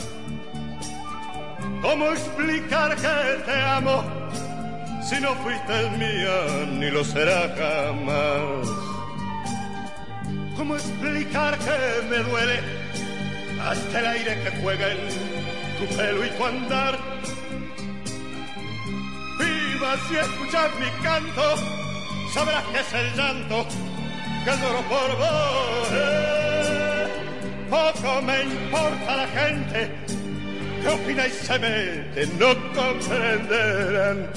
¿Cómo explicar que te amo si no fuiste mía ni lo será jamás? ¿Cómo explicar que me duele hasta el aire que juega en tu pelo y tu andar? Viva si escuchas mi canto, sabrás que es el llanto que lloro por vos. Poco me importa la gente que opina y se mete, no comprenderán.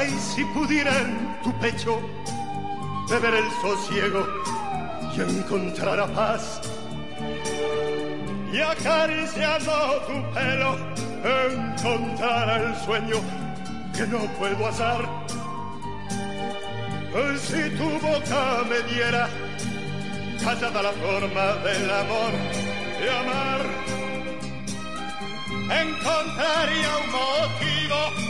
Ay, si pudiera en tu pecho beber el sosiego y encontrar a paz. Y acariciando tu pelo encontrar el sueño que no puedo hacer. Si tu boca me diera callada la forma del amor de amar, encontraría un motivo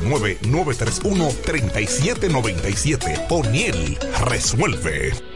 809-931-3797. O'Neill resuelve.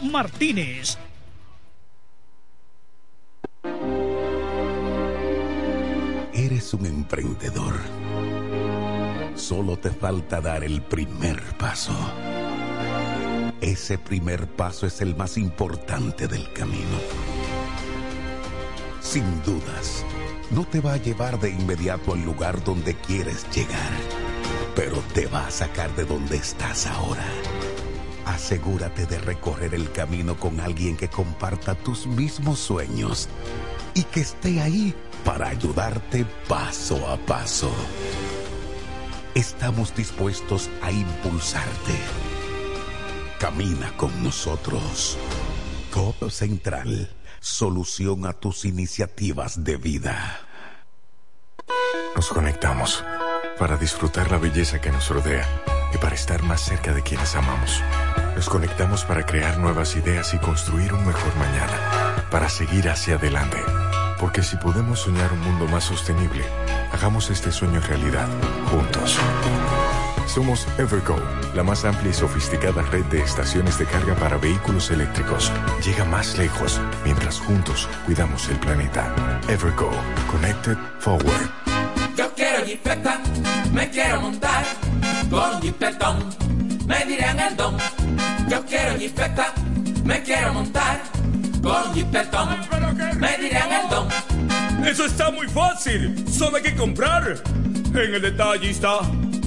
Martínez. Eres un emprendedor. Solo te falta dar el primer paso. Ese primer paso es el más importante del camino. Sin dudas, no te va a llevar de inmediato al lugar donde quieres llegar, pero te va a sacar de donde estás ahora. Asegúrate de recorrer el camino con alguien que comparta tus mismos sueños y que esté ahí para ayudarte paso a paso. Estamos dispuestos a impulsarte. Camina con nosotros. Codo Central, solución a tus iniciativas de vida. Nos conectamos para disfrutar la belleza que nos rodea y para estar más cerca de quienes amamos. Nos conectamos para crear nuevas ideas y construir un mejor mañana, para seguir hacia adelante. Porque si podemos soñar un mundo más sostenible, hagamos este sueño realidad, juntos. Somos Evergo, la más amplia y sofisticada red de estaciones de carga para vehículos eléctricos. Llega más lejos mientras juntos cuidamos el planeta. Evergo, Connected Forward. Yo quiero jipeta, me quiero montar con jipetón, me dirán el don. Yo quiero jipeta, me quiero montar con jipetón, me dirán el don. Eso está muy fácil, solo hay que comprar. En el detallista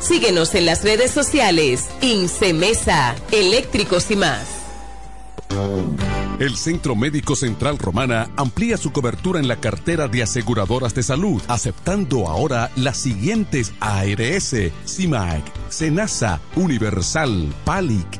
Síguenos en las redes sociales. Incemesa, eléctricos y más. El Centro Médico Central Romana amplía su cobertura en la cartera de aseguradoras de salud, aceptando ahora las siguientes ARS, CIMAC, SENASA, Universal, PALIC,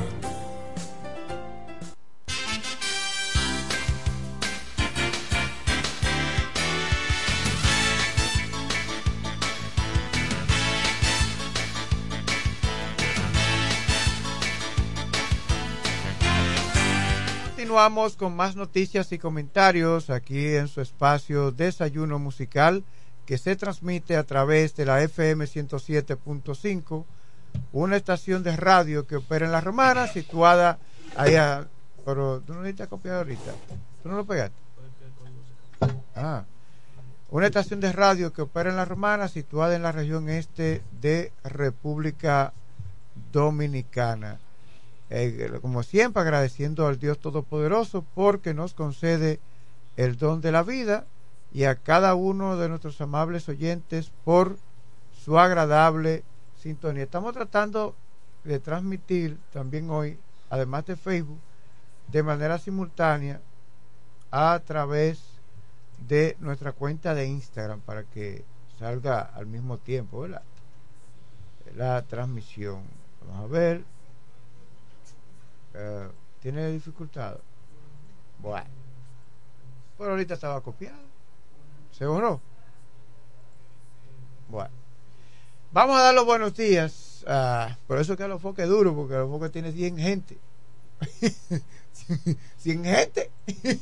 Continuamos con más noticias y comentarios aquí en su espacio Desayuno Musical que se transmite a través de la FM 107.5, una estación de radio que opera en La Romana, situada allá. Pero tú no necesitas copiar ahorita. ¿Tú no lo pegaste? Ah. Una estación de radio que opera en La Romana, situada en la región este de República Dominicana. Eh, como siempre, agradeciendo al Dios Todopoderoso porque nos concede el don de la vida y a cada uno de nuestros amables oyentes por su agradable sintonía. Estamos tratando de transmitir también hoy, además de Facebook, de manera simultánea a través de nuestra cuenta de Instagram para que salga al mismo tiempo la transmisión. Vamos a ver. Eh, ¿Tiene dificultad? Bueno. Pero ahorita estaba copiado. ¿Se borró? Bueno. Vamos a dar los buenos días. ah, por eso que a los foques duro, porque a los foques tiene 100 gente. <laughs> 100 gente. <laughs>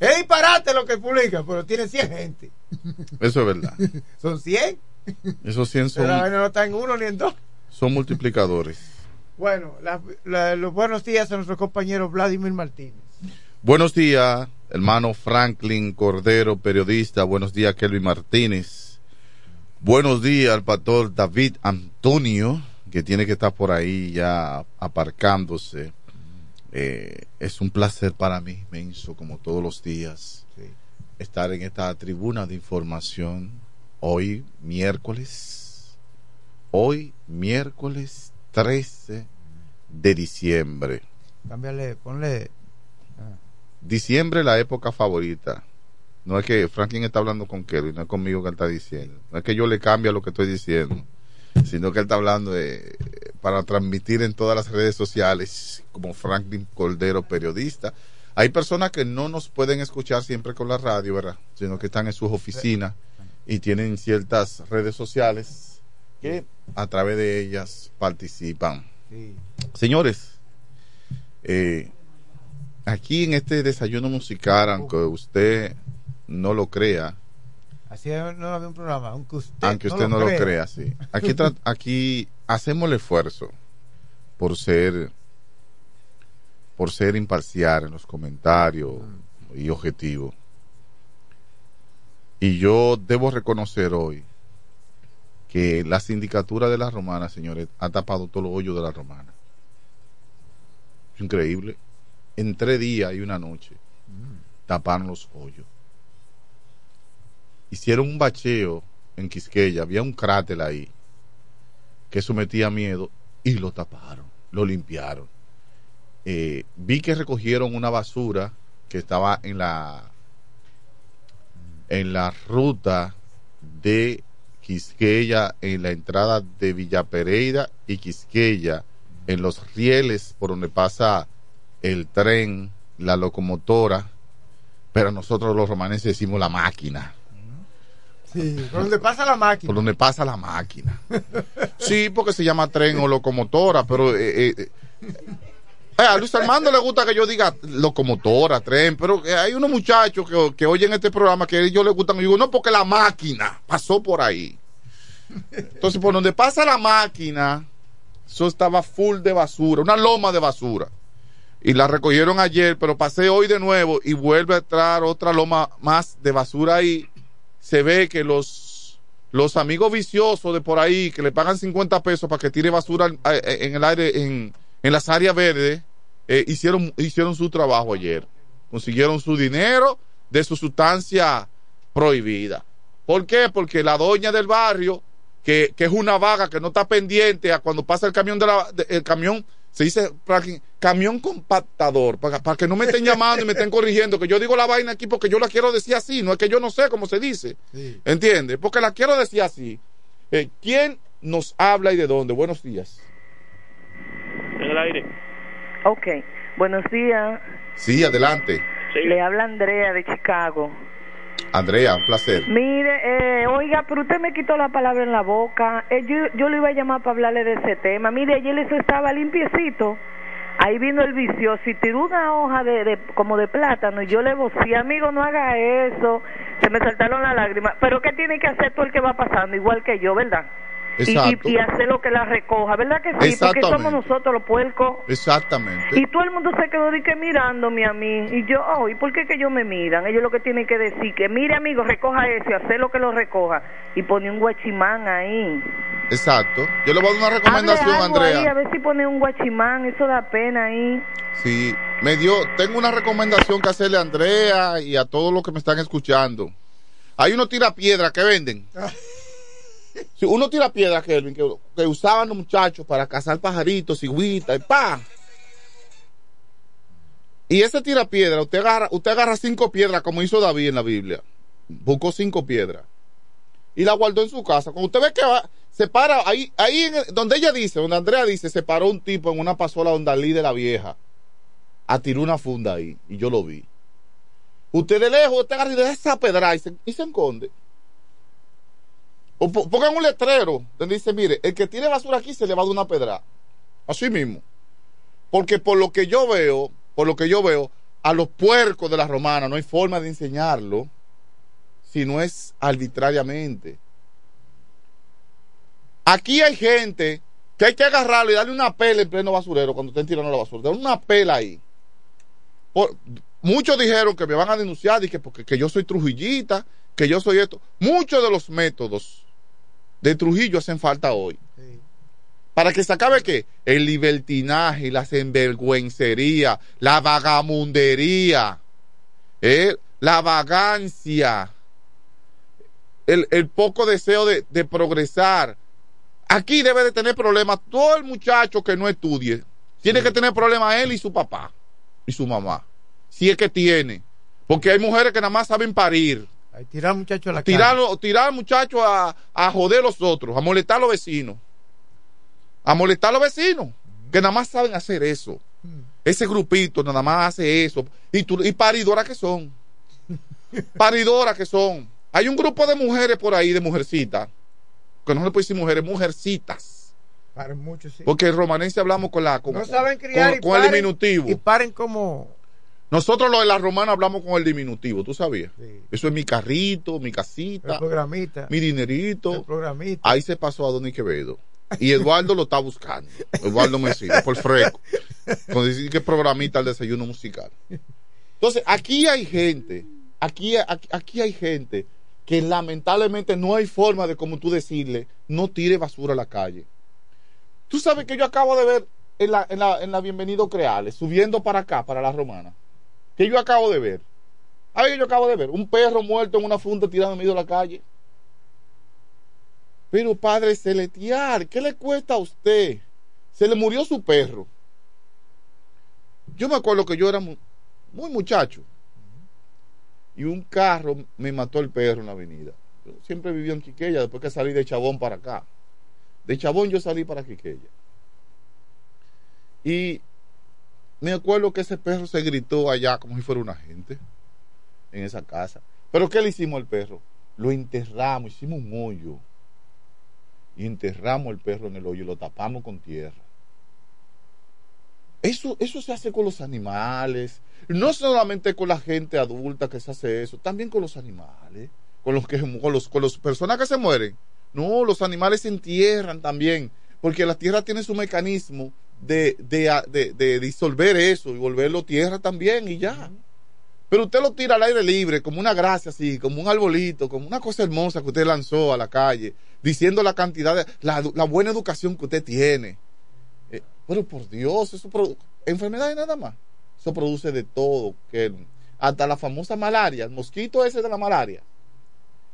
es disparate lo que publica, pero tiene 100 gente. Eso es verdad. <laughs> Son 100. Esos 100 son, Pero no está en uno ni en dos. son multiplicadores. Bueno, la- la- los buenos días a nuestro compañero Vladimir Martínez. Buenos días, hermano Franklin Cordero, periodista. Buenos días, Kelvin Martínez. Buenos días al pastor David Antonio, que tiene que estar por ahí ya aparcándose. Eh, es un placer para mí, inmenso, como todos los días, estar en esta tribuna de información. Hoy, miércoles, hoy, miércoles 13 de diciembre. Cámbiale, ponle. Diciembre la época favorita. No es que Franklin está hablando con Kelly, no es conmigo que él está diciendo. No es que yo le cambie lo que estoy diciendo, sino que él está hablando de, para transmitir en todas las redes sociales como Franklin Cordero, periodista. Hay personas que no nos pueden escuchar siempre con la radio, ¿verdad? Sino que están en sus oficinas y tienen ciertas redes sociales que a través de ellas participan. Sí. Señores, eh, aquí en este desayuno musical, aunque usted no lo crea, Así no había un programa, aunque usted, aunque usted no, lo, crea. sí. Aquí, <laughs> aquí hacemos el esfuerzo por ser por ser imparcial en los comentarios y objetivo. Y yo debo reconocer hoy que la sindicatura de la romana, señores, ha tapado todos los hoyos de la romana. Es increíble. En tres días y una noche taparon los hoyos. Hicieron un bacheo en Quisqueya, había un cráter ahí que sometía miedo y lo taparon, lo limpiaron. Eh, vi que recogieron una basura que estaba en la en la ruta de Quisqueya en la entrada de Villa Pereira y Quisqueya en los rieles por donde pasa el tren, la locomotora, pero nosotros los romaneses decimos la máquina. Sí, por donde pasa la máquina. Por donde pasa la máquina. Sí, porque se llama tren o locomotora, pero eh, eh, eh, a Luis Armando le gusta que yo diga locomotora, tren, pero hay unos muchachos que, que oyen este programa que a ellos les gustan. Y digo, no, porque la máquina pasó por ahí. Entonces, por donde pasa la máquina, eso estaba full de basura, una loma de basura. Y la recogieron ayer, pero pasé hoy de nuevo y vuelve a entrar otra loma más de basura ahí. Se ve que los, los amigos viciosos de por ahí, que le pagan 50 pesos para que tire basura en el aire, en, en las áreas verdes, eh, hicieron, hicieron su trabajo ayer. Consiguieron su dinero de su sustancia prohibida. ¿Por qué? Porque la doña del barrio, que, que es una vaga que no está pendiente a cuando pasa el camión de la, el camión, se dice camión compactador, para, para, que no me estén llamando y me estén <laughs> corrigiendo, que yo digo la vaina aquí porque yo la quiero decir así, no es que yo no sé cómo se dice. Sí. ¿Entiendes? Porque la quiero decir así. Eh, ¿Quién nos habla y de dónde? Buenos días. En el aire. Ok, buenos días. Sí, adelante. Sí. Le habla Andrea de Chicago. Andrea, un placer. Mire, eh, oiga, pero usted me quitó la palabra en la boca. Eh, yo, yo le iba a llamar para hablarle de ese tema. Mire, ayer eso estaba limpiecito. Ahí vino el vicioso y tiró una hoja de, de como de plátano y yo le vocé, amigo, no haga eso. Se me saltaron las lágrimas. Pero ¿qué tiene que hacer todo el que va pasando? Igual que yo, ¿verdad? Y, y, hacer lo que la recoja, ¿verdad que sí? Porque somos nosotros los puercos. Exactamente. Y todo el mundo se quedó de que mirándome a mí. Y yo, oh, ¿y por qué que ellos me miran? Ellos lo que tienen que decir, que mire amigo, recoja ese, hacer lo que lo recoja. Y pone un guachimán ahí. Exacto. Yo le voy a dar una recomendación, Andrea. Ahí, a ver si pone un guachimán, eso da pena ahí. Sí, me dio, tengo una recomendación que hacerle a Andrea y a todos los que me están escuchando. Hay unos tira piedra que venden. <laughs> Si uno tira piedra, Kelvin, que, que, usaban los muchachos para cazar pajaritos, cigüitas, y pa. Y ese tira piedra, usted agarra, usted agarra cinco piedras como hizo David en la Biblia. Buscó cinco piedras. Y la guardó en su casa. Cuando usted ve que va, se para, ahí, ahí donde ella dice, donde Andrea dice, se paró un tipo en una pasola donde Dalí de la vieja. A tirar una funda ahí. Y yo lo vi. Usted de lejos, usted agarra y esa pedra y se, y se. Pongan un letrero donde dice, mire, el que tiene basura aquí se le va de una pedra. Así mismo. Porque por lo que yo veo, por lo que yo veo, a los puercos de la romana no hay forma de enseñarlo si no es arbitrariamente. Aquí hay gente que hay que agarrarlo y darle una pela en pleno basurero cuando estén tirando la basura. Darle una pela ahí. Por, muchos dijeron que me van a denunciar que porque que yo soy trujillita, que yo soy esto. Muchos de los métodos de Trujillo hacen falta hoy. Sí. Para que se acabe qué? El libertinaje, la envergüencería, la vagamundería, ¿eh? la vagancia, el, el poco deseo de, de, progresar. Aquí debe de tener problemas todo el muchacho que no estudie. Tiene sí. que tener problemas él y su papá y su mamá. Si es que tiene. Porque hay mujeres que nada más saben parir. Tirar muchachos a la tirar, calle. Tirar muchachos a, a joder a los otros, a molestar a los vecinos. A molestar a los vecinos, que nada más saben hacer eso. Ese grupito nada más hace eso. Y, tú, y paridoras que son. <laughs> paridoras que son. Hay un grupo de mujeres por ahí, de mujercitas, que no le puede decir mujeres, mujercitas. Paren mucho, sí. Porque en romanense hablamos con la con, no saben criar con, con paren, el diminutivo. Y paren como Nosotros los de la romana hablamos con el diminutivo, ¿tú sabías? Eso es mi carrito, mi casita, El programita. mi dinerito. El programita. Ahí se pasó a Don Quevedo. Y Eduardo lo está buscando. Eduardo Mesina, por freco. Cuando dice que programita el desayuno musical. Entonces, aquí hay gente, aquí, aquí, aquí hay gente que lamentablemente no hay forma de, como tú decirle, no tire basura a la calle. Tú sabes que yo acabo de ver en la, en la, en la Bienvenido Creales, subiendo para acá, para la Romana, que yo acabo de ver. A ver, yo acabo de ver un perro muerto en una funda tirado en medio de la calle. Pero Padre Celestial, ¿qué le cuesta a usted? Se le murió su perro. Yo me acuerdo que yo era muy, muchacho. Y un carro me mató el perro en la avenida. Yo siempre viví en Quiqueya después que salí de Chabón para acá. De Chabón yo salí para Quiqueya. Y me acuerdo que ese perro se gritó allá como si fuera una gente en esa casa. Pero ¿qué le hicimos al perro? Lo enterramos, hicimos un hoyo. Y enterramos el perro en el hoyo y lo tapamos con tierra. Eso, eso se hace con los animales. No solamente con la gente adulta que se hace eso, también con los animales, con los que con los, con las personas que se mueren. No, los animales se entierran también, porque la tierra tiene su mecanismo de, de, de, de disolver eso y volverlo tierra también y ya. Pero usted lo tira al aire libre, como una gracia así, como un arbolito, como una cosa hermosa que usted lanzó a la calle, diciendo la cantidad de, la, la buena educación que usted tiene. Eh, pero por Dios, eso produce enfermedades nada más. Eso produce de todo, que hasta la famosa malaria, el mosquito ese de la malaria.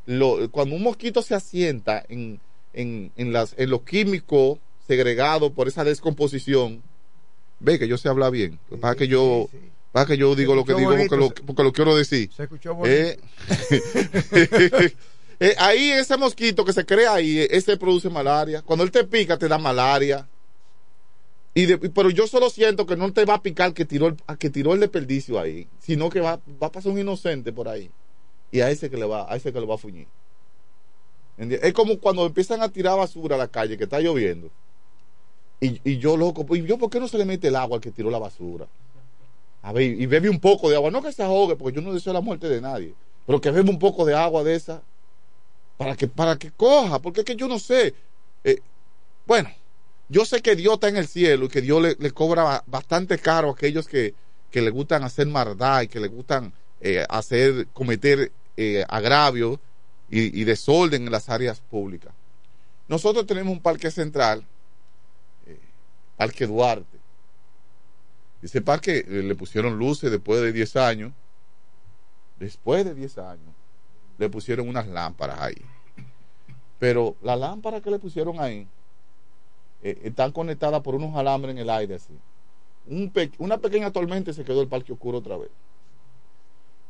Lo, cuando un mosquito se asienta en, en, en, las, en los químicos segregados por esa descomposición, ve que yo sé hablar bien. Lo que pasa es que yo, pasa que yo digo lo que digo porque lo, porque lo quiero decir. Se escuchó bonito. Eh, <laughs> eh, ahí ese mosquito que se crea ahí, ese produce malaria. Cuando él te pica, te da malaria. Y de, pero yo solo siento que no te va a picar que tiró el, que tiró el desperdicio ahí, sino que va, va a pasar un inocente por ahí. Y a ese que le va, a ese que le va a fuñir. Es como cuando empiezan a tirar basura a la calle, que está lloviendo. Y, y yo, loco, ¿y yo por qué no se le mete el agua al que tiró la basura? A ver, y bebe un poco de agua. No que se ahogue, porque yo no deseo la muerte de nadie. Pero que bebe un poco de agua de esa. Para que, para que coja. Porque es que yo no sé. Eh, bueno, yo sé que Dios está en el cielo y que Dios le, le cobra bastante caro a aquellos que, que le gustan hacer maldad y que le gustan eh, hacer, cometer eh, agravio y, desorden en las áreas públicas. Nosotros tenemos un parque central, Parque Duarte. Ese parque le pusieron luces después de 10 años. Después de 10 años, le pusieron unas lámparas ahí. Pero la lámpara que le pusieron ahí, eh, están conectadas por unos alambres en el aire así. Una pequeña tormenta se quedó el parque oscuro otra vez.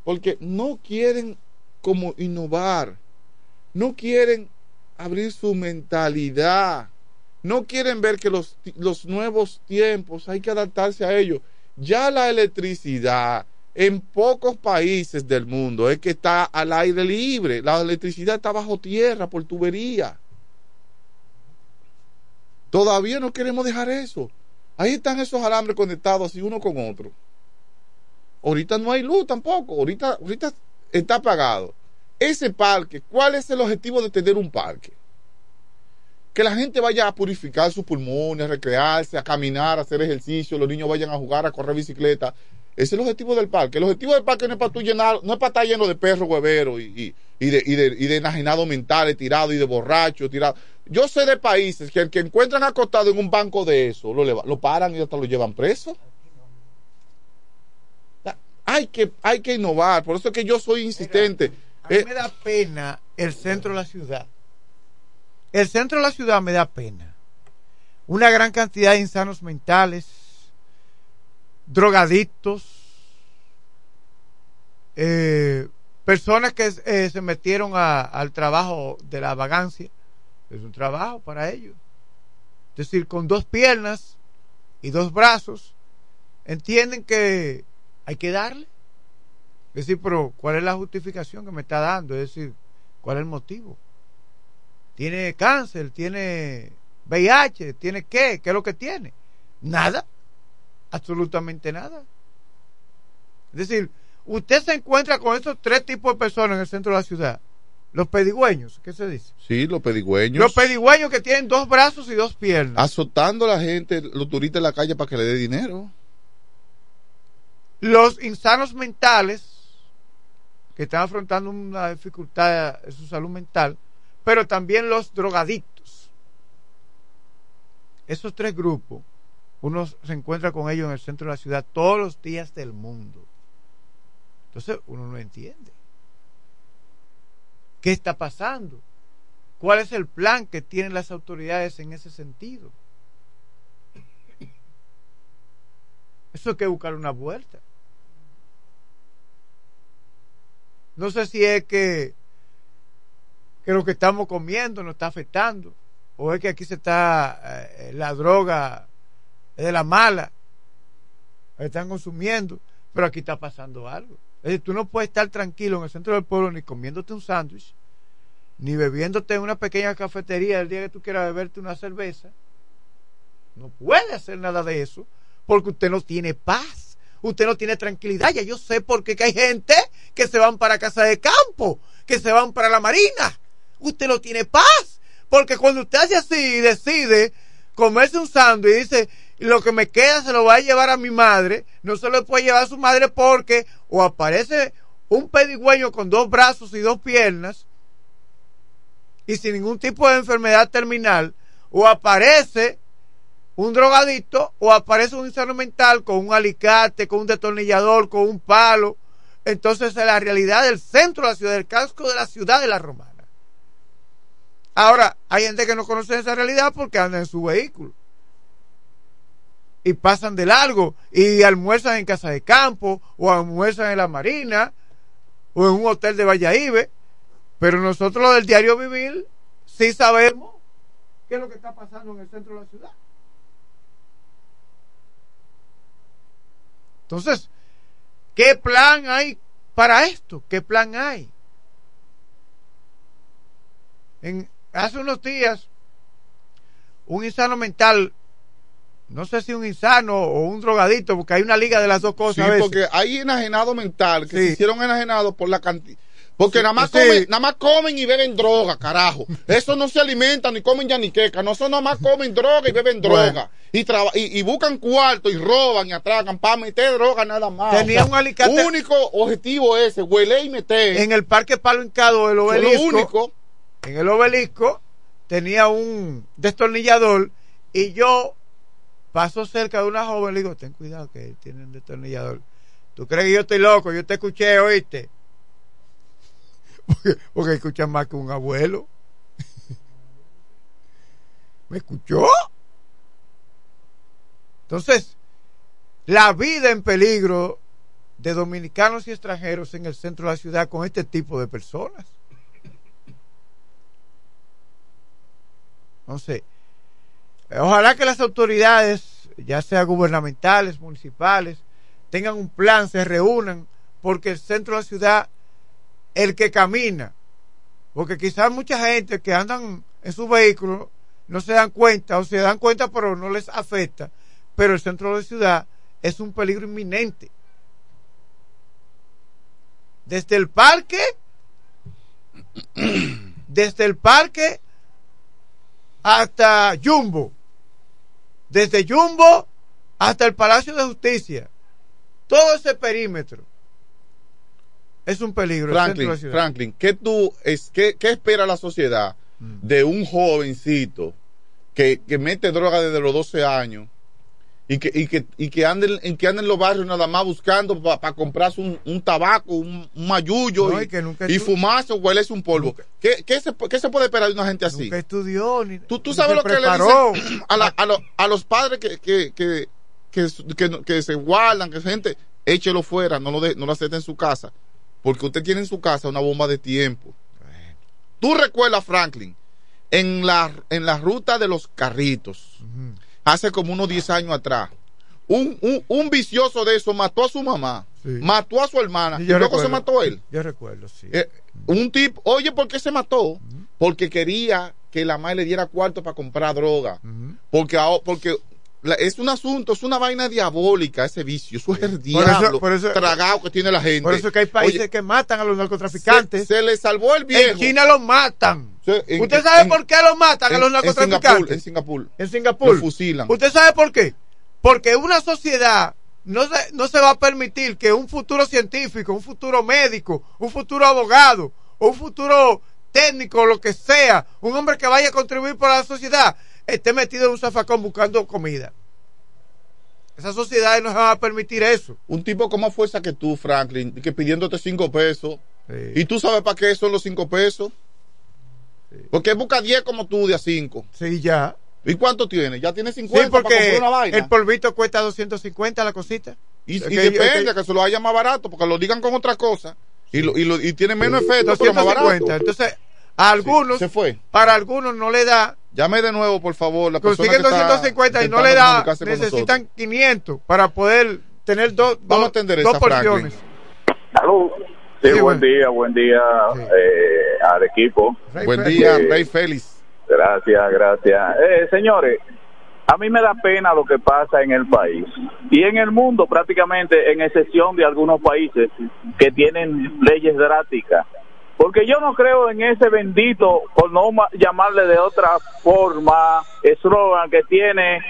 Porque no quieren como innovar, no quieren abrir su mentalidad, no quieren ver que los, los nuevos tiempos hay que adaptarse a ellos. Ya la electricidad en pocos países del mundo es que está al aire libre, la electricidad está bajo tierra por tubería. Todavía no queremos dejar eso. Ahí están esos alambres conectados así uno con otro. Ahorita no hay luz tampoco. Ahorita, ahorita está apagado. Ese parque, ¿cuál es el objetivo de tener un parque? Que la gente vaya a purificar sus pulmones, a recrearse, a caminar, a hacer ejercicio, los niños vayan a jugar, a correr bicicleta. Ese es el objetivo del parque. El objetivo del parque no es para tú llenar, no es para estar lleno de perros hueveros y, y, y, de, y, de, y de enajenados mentales tirados y de borrachos tirados. Yo sé de países que el que encuentran acostado en un banco de eso, lo, lo paran y hasta lo llevan preso. Hay que, hay que innovar, por eso es que yo soy insistente. Mira, a mí eh, me da pena el centro de la ciudad. El centro de la ciudad me da pena. Una gran cantidad de insanos mentales, drogadictos, eh, personas que eh, se metieron a, al trabajo de la vagancia es un trabajo para ellos. Es decir, con dos piernas y dos brazos, entienden que hay que darle. Es decir, pero ¿cuál es la justificación que me está dando? Es decir, ¿cuál es el motivo? ¿Tiene cáncer? ¿Tiene VIH? ¿Tiene qué? ¿Qué es lo que tiene? Nada. Absolutamente nada. Es decir, usted se encuentra con esos tres tipos de personas en el centro de la ciudad. Los pedigüeños, ¿qué se dice? Sí, los pedigüeños. Los pedigüeños que tienen dos brazos y dos piernas. Azotando a la gente, los turistas en la calle para que le dé dinero. Los insanos mentales, que están afrontando una dificultad en su salud mental, pero también los drogadictos. Esos tres grupos, uno se encuentra con ellos en el centro de la ciudad todos los días del mundo. Entonces uno no entiende. ¿Qué está pasando? ¿Cuál es el plan que tienen las autoridades en ese sentido? Eso hay que buscar una vuelta. No sé si es que, que lo que estamos comiendo nos está afectando, o es que aquí se está eh, la droga de la mala, la están consumiendo, pero aquí está pasando algo. Es decir, tú no puedes estar tranquilo en el centro del pueblo ni comiéndote un sándwich, ni bebiéndote en una pequeña cafetería el día que tú quieras beberte una cerveza. No puede hacer nada de eso, porque usted no tiene paz, usted no tiene tranquilidad. Ya yo sé por qué que hay gente que se van para casa de campo, que se van para la marina. Usted no tiene paz, porque cuando usted hace así y decide comerse un sándwich y dice, lo que me queda se lo va a llevar a mi madre, no se lo puede llevar a su madre porque o aparece un pedigüeño con dos brazos y dos piernas y sin ningún tipo de enfermedad terminal, o aparece un drogadicto o aparece un insano mental con un alicate, con un destornillador, con un palo. Entonces es la realidad del centro de la ciudad, del casco de la ciudad de la Romana. Ahora, hay gente que no conoce esa realidad porque anda en su vehículo y pasan de largo y almuerzan en casa de campo o almuerzan en la marina o en un hotel de Valladolid. Pero nosotros lo del diario vivir sí sabemos qué es lo que está pasando en el centro de la ciudad. Entonces, ¿qué plan hay para esto? ¿Qué plan hay? En, hace unos días, un insano mental no sé si un insano o un drogadito, porque hay una liga de las dos cosas. Sí, porque hay enajenado mental que se hicieron enajenados por la cantidad. Porque nada, más comen, nada más comen y beben droga, carajo. Eso no se alimentan ni comen ya ni queca. No, eso nada más comen droga y beben droga. Y, y, y, buscan cuarto y roban y atracan para meter droga nada más. Tenía un alicate. único objetivo ese, huele y meter. En el parque Palo Hincado del obelisco. Lo único. En el obelisco tenía un destornillador y yo paso cerca de una joven le digo, ten cuidado que tiene un destornillador. ¿Tú crees que yo estoy loco? Yo te escuché, oíste. <laughs> Porque, porque más que un abuelo. <laughs> ¿Me escuchó? Entonces, la vida en peligro de dominicanos y extranjeros en el centro de la ciudad con este tipo de personas. No sé. Ojalá que las autoridades, ya sea gubernamentales, municipales, tengan un plan, se reúnan, porque el centro de la ciudad, el que camina, porque quizás mucha gente que andan en su vehículo no se dan cuenta o se dan cuenta pero no les afecta, pero el centro de la ciudad es un peligro inminente. Desde el parque, <clears throat> desde el parque hasta Jumbo, desde Jumbo hasta el Palacio de Justicia, todo ese perímetro es un peligro. Franklin, Franklin ¿qué, tú, es, qué, qué espera la sociedad mm. de un jovencito que, que, mete droga desde los 12 años y que, y que, y que anden, en que anden en los barrios nada más buscando para comprarse un, un, tabaco, un, un mayullo y, y, y, fumarse o huelerse un polvo? ¿Qué, qué, se, ¿Qué, se, puede esperar de una gente así? Nunca estudió. Ni, ¿Tú, tú sabes lo que le dicen a, la, a, lo, a, los padres que, que, que, que, que se guardan, que gente, échelo fuera, no lo, de, no lo acepte en su casa. Porque usted tiene en su casa una bomba de tiempo. Tú recuerdas, Franklin, en la, en la ruta de los carritos. Hace como unos 10 años atrás. Un, un, un, vicioso de eso mató a su mamá, sí. mató a su hermana, y, y luego recuerdo, se mató él. Yo recuerdo, sí. Eh, un tipo, oye, ¿por qué se mató? Uh -huh. Porque quería que la madre le diera cuarto para comprar droga. Uh -huh. Porque, porque la- es un asunto, es una vaina diabólica ese vicio, eso es el Por diablo eso- por eso- tragado que tiene la gente. Por eso que hay países Oye, que matan a los narcotraficantes. Se, se le salvó el viejo. En China los matan. en- ¿Usted sabe en- por qué los matan a en- los en narcotraficantes? En Singapur. En Singapur. Lo fusilan. ¿Usted sabe por qué? Porque una sociedad no se, no se va a permitir que un futuro científico, un futuro médico, un futuro abogado, un futuro técnico, lo que sea, un hombre que vaya a contribuir para la sociedad, esté metido en un zafacón buscando comida. Esas sociedades no se van a permitir eso. Un tipo con más fuerza que tú, Franklin, que pidiéndote cinco pesos. ¿Y tú sabes para qué son los cinco pesos? Porque busca 10 como tú de a 5. Sí, ya. ¿Y cuánto tiene? ¿Ya tiene 50 Sí, para porque comprar una vaina? el polvito cuesta 250 la cosita. Y, Es y que- depende, que- que, se lo haya más barato, porque lo digan con otra cosa. Y, lo, y, lo- y tiene menos efecto, pero más 250. barato. Entonces, a algunos, se fue. para algunos no le da, Llame de nuevo, por favor. La persona consiguen que está 250 y no le da, necesitan 500 para poder tener dos, Vamos a dos, atender dos esa, porciones. Salud. Sí, Sí, buen bueno. día, buen día eh, al equipo. Buen día, Rey Félix. Gracias, gracias. Eh, señores, a mí me da pena lo que pasa en el país y en el mundo prácticamente, en excepción de algunos países que tienen leyes drásticas. Porque yo no creo en ese bendito, por no ma- llamarle de otra forma, eslogan que tiene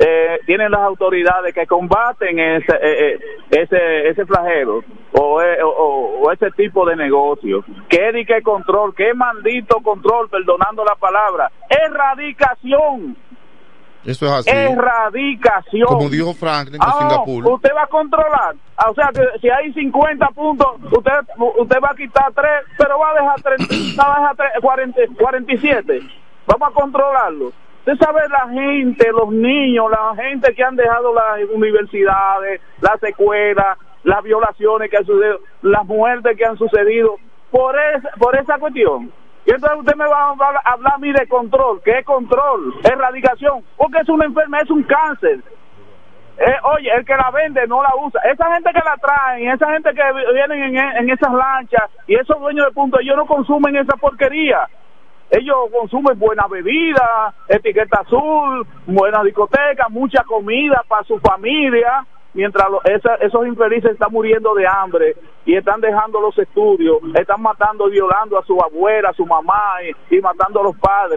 eh, tienen las autoridades que combaten ese eh, eh, ese ese flagelo o, eh, o- o ese tipo de negocio. ¿Qué di qué control? ¿Qué maldito control? Perdonando la palabra. Erradicación. Eso es así. Erradicación. Como dijo Franklin de Ah, no, Singapur. usted va a controlar. Ah, O sea que si hay 50 puntos, usted usted va a quitar 3, pero va a dejar 30, <coughs> va a dejar tres- 40, 47. Vamos a controlarlo. Usted sabe la gente, los niños, la gente que han dejado las universidades, las escuelas, las violaciones que han sucedido, las muertes que han sucedido por esa, por esa cuestión. Y entonces usted me va a hablar, a mí de control. ¿Qué control? Erradicación. Porque es una enfermedad, es un cáncer. Eh, oye, el que la vende no la usa. Esa gente que la traen, esa gente que vi- vienen en, en esas lanchas y esos dueños de punto, ellos no consumen esa porquería. Ellos consumen buena bebida, etiqueta azul, buena discoteca, mucha comida para su familia, mientras lo- esa- esos infelices están muriendo de hambre y están dejando los estudios, están matando y violando a su abuela, a su mamá y, y matando a los padres.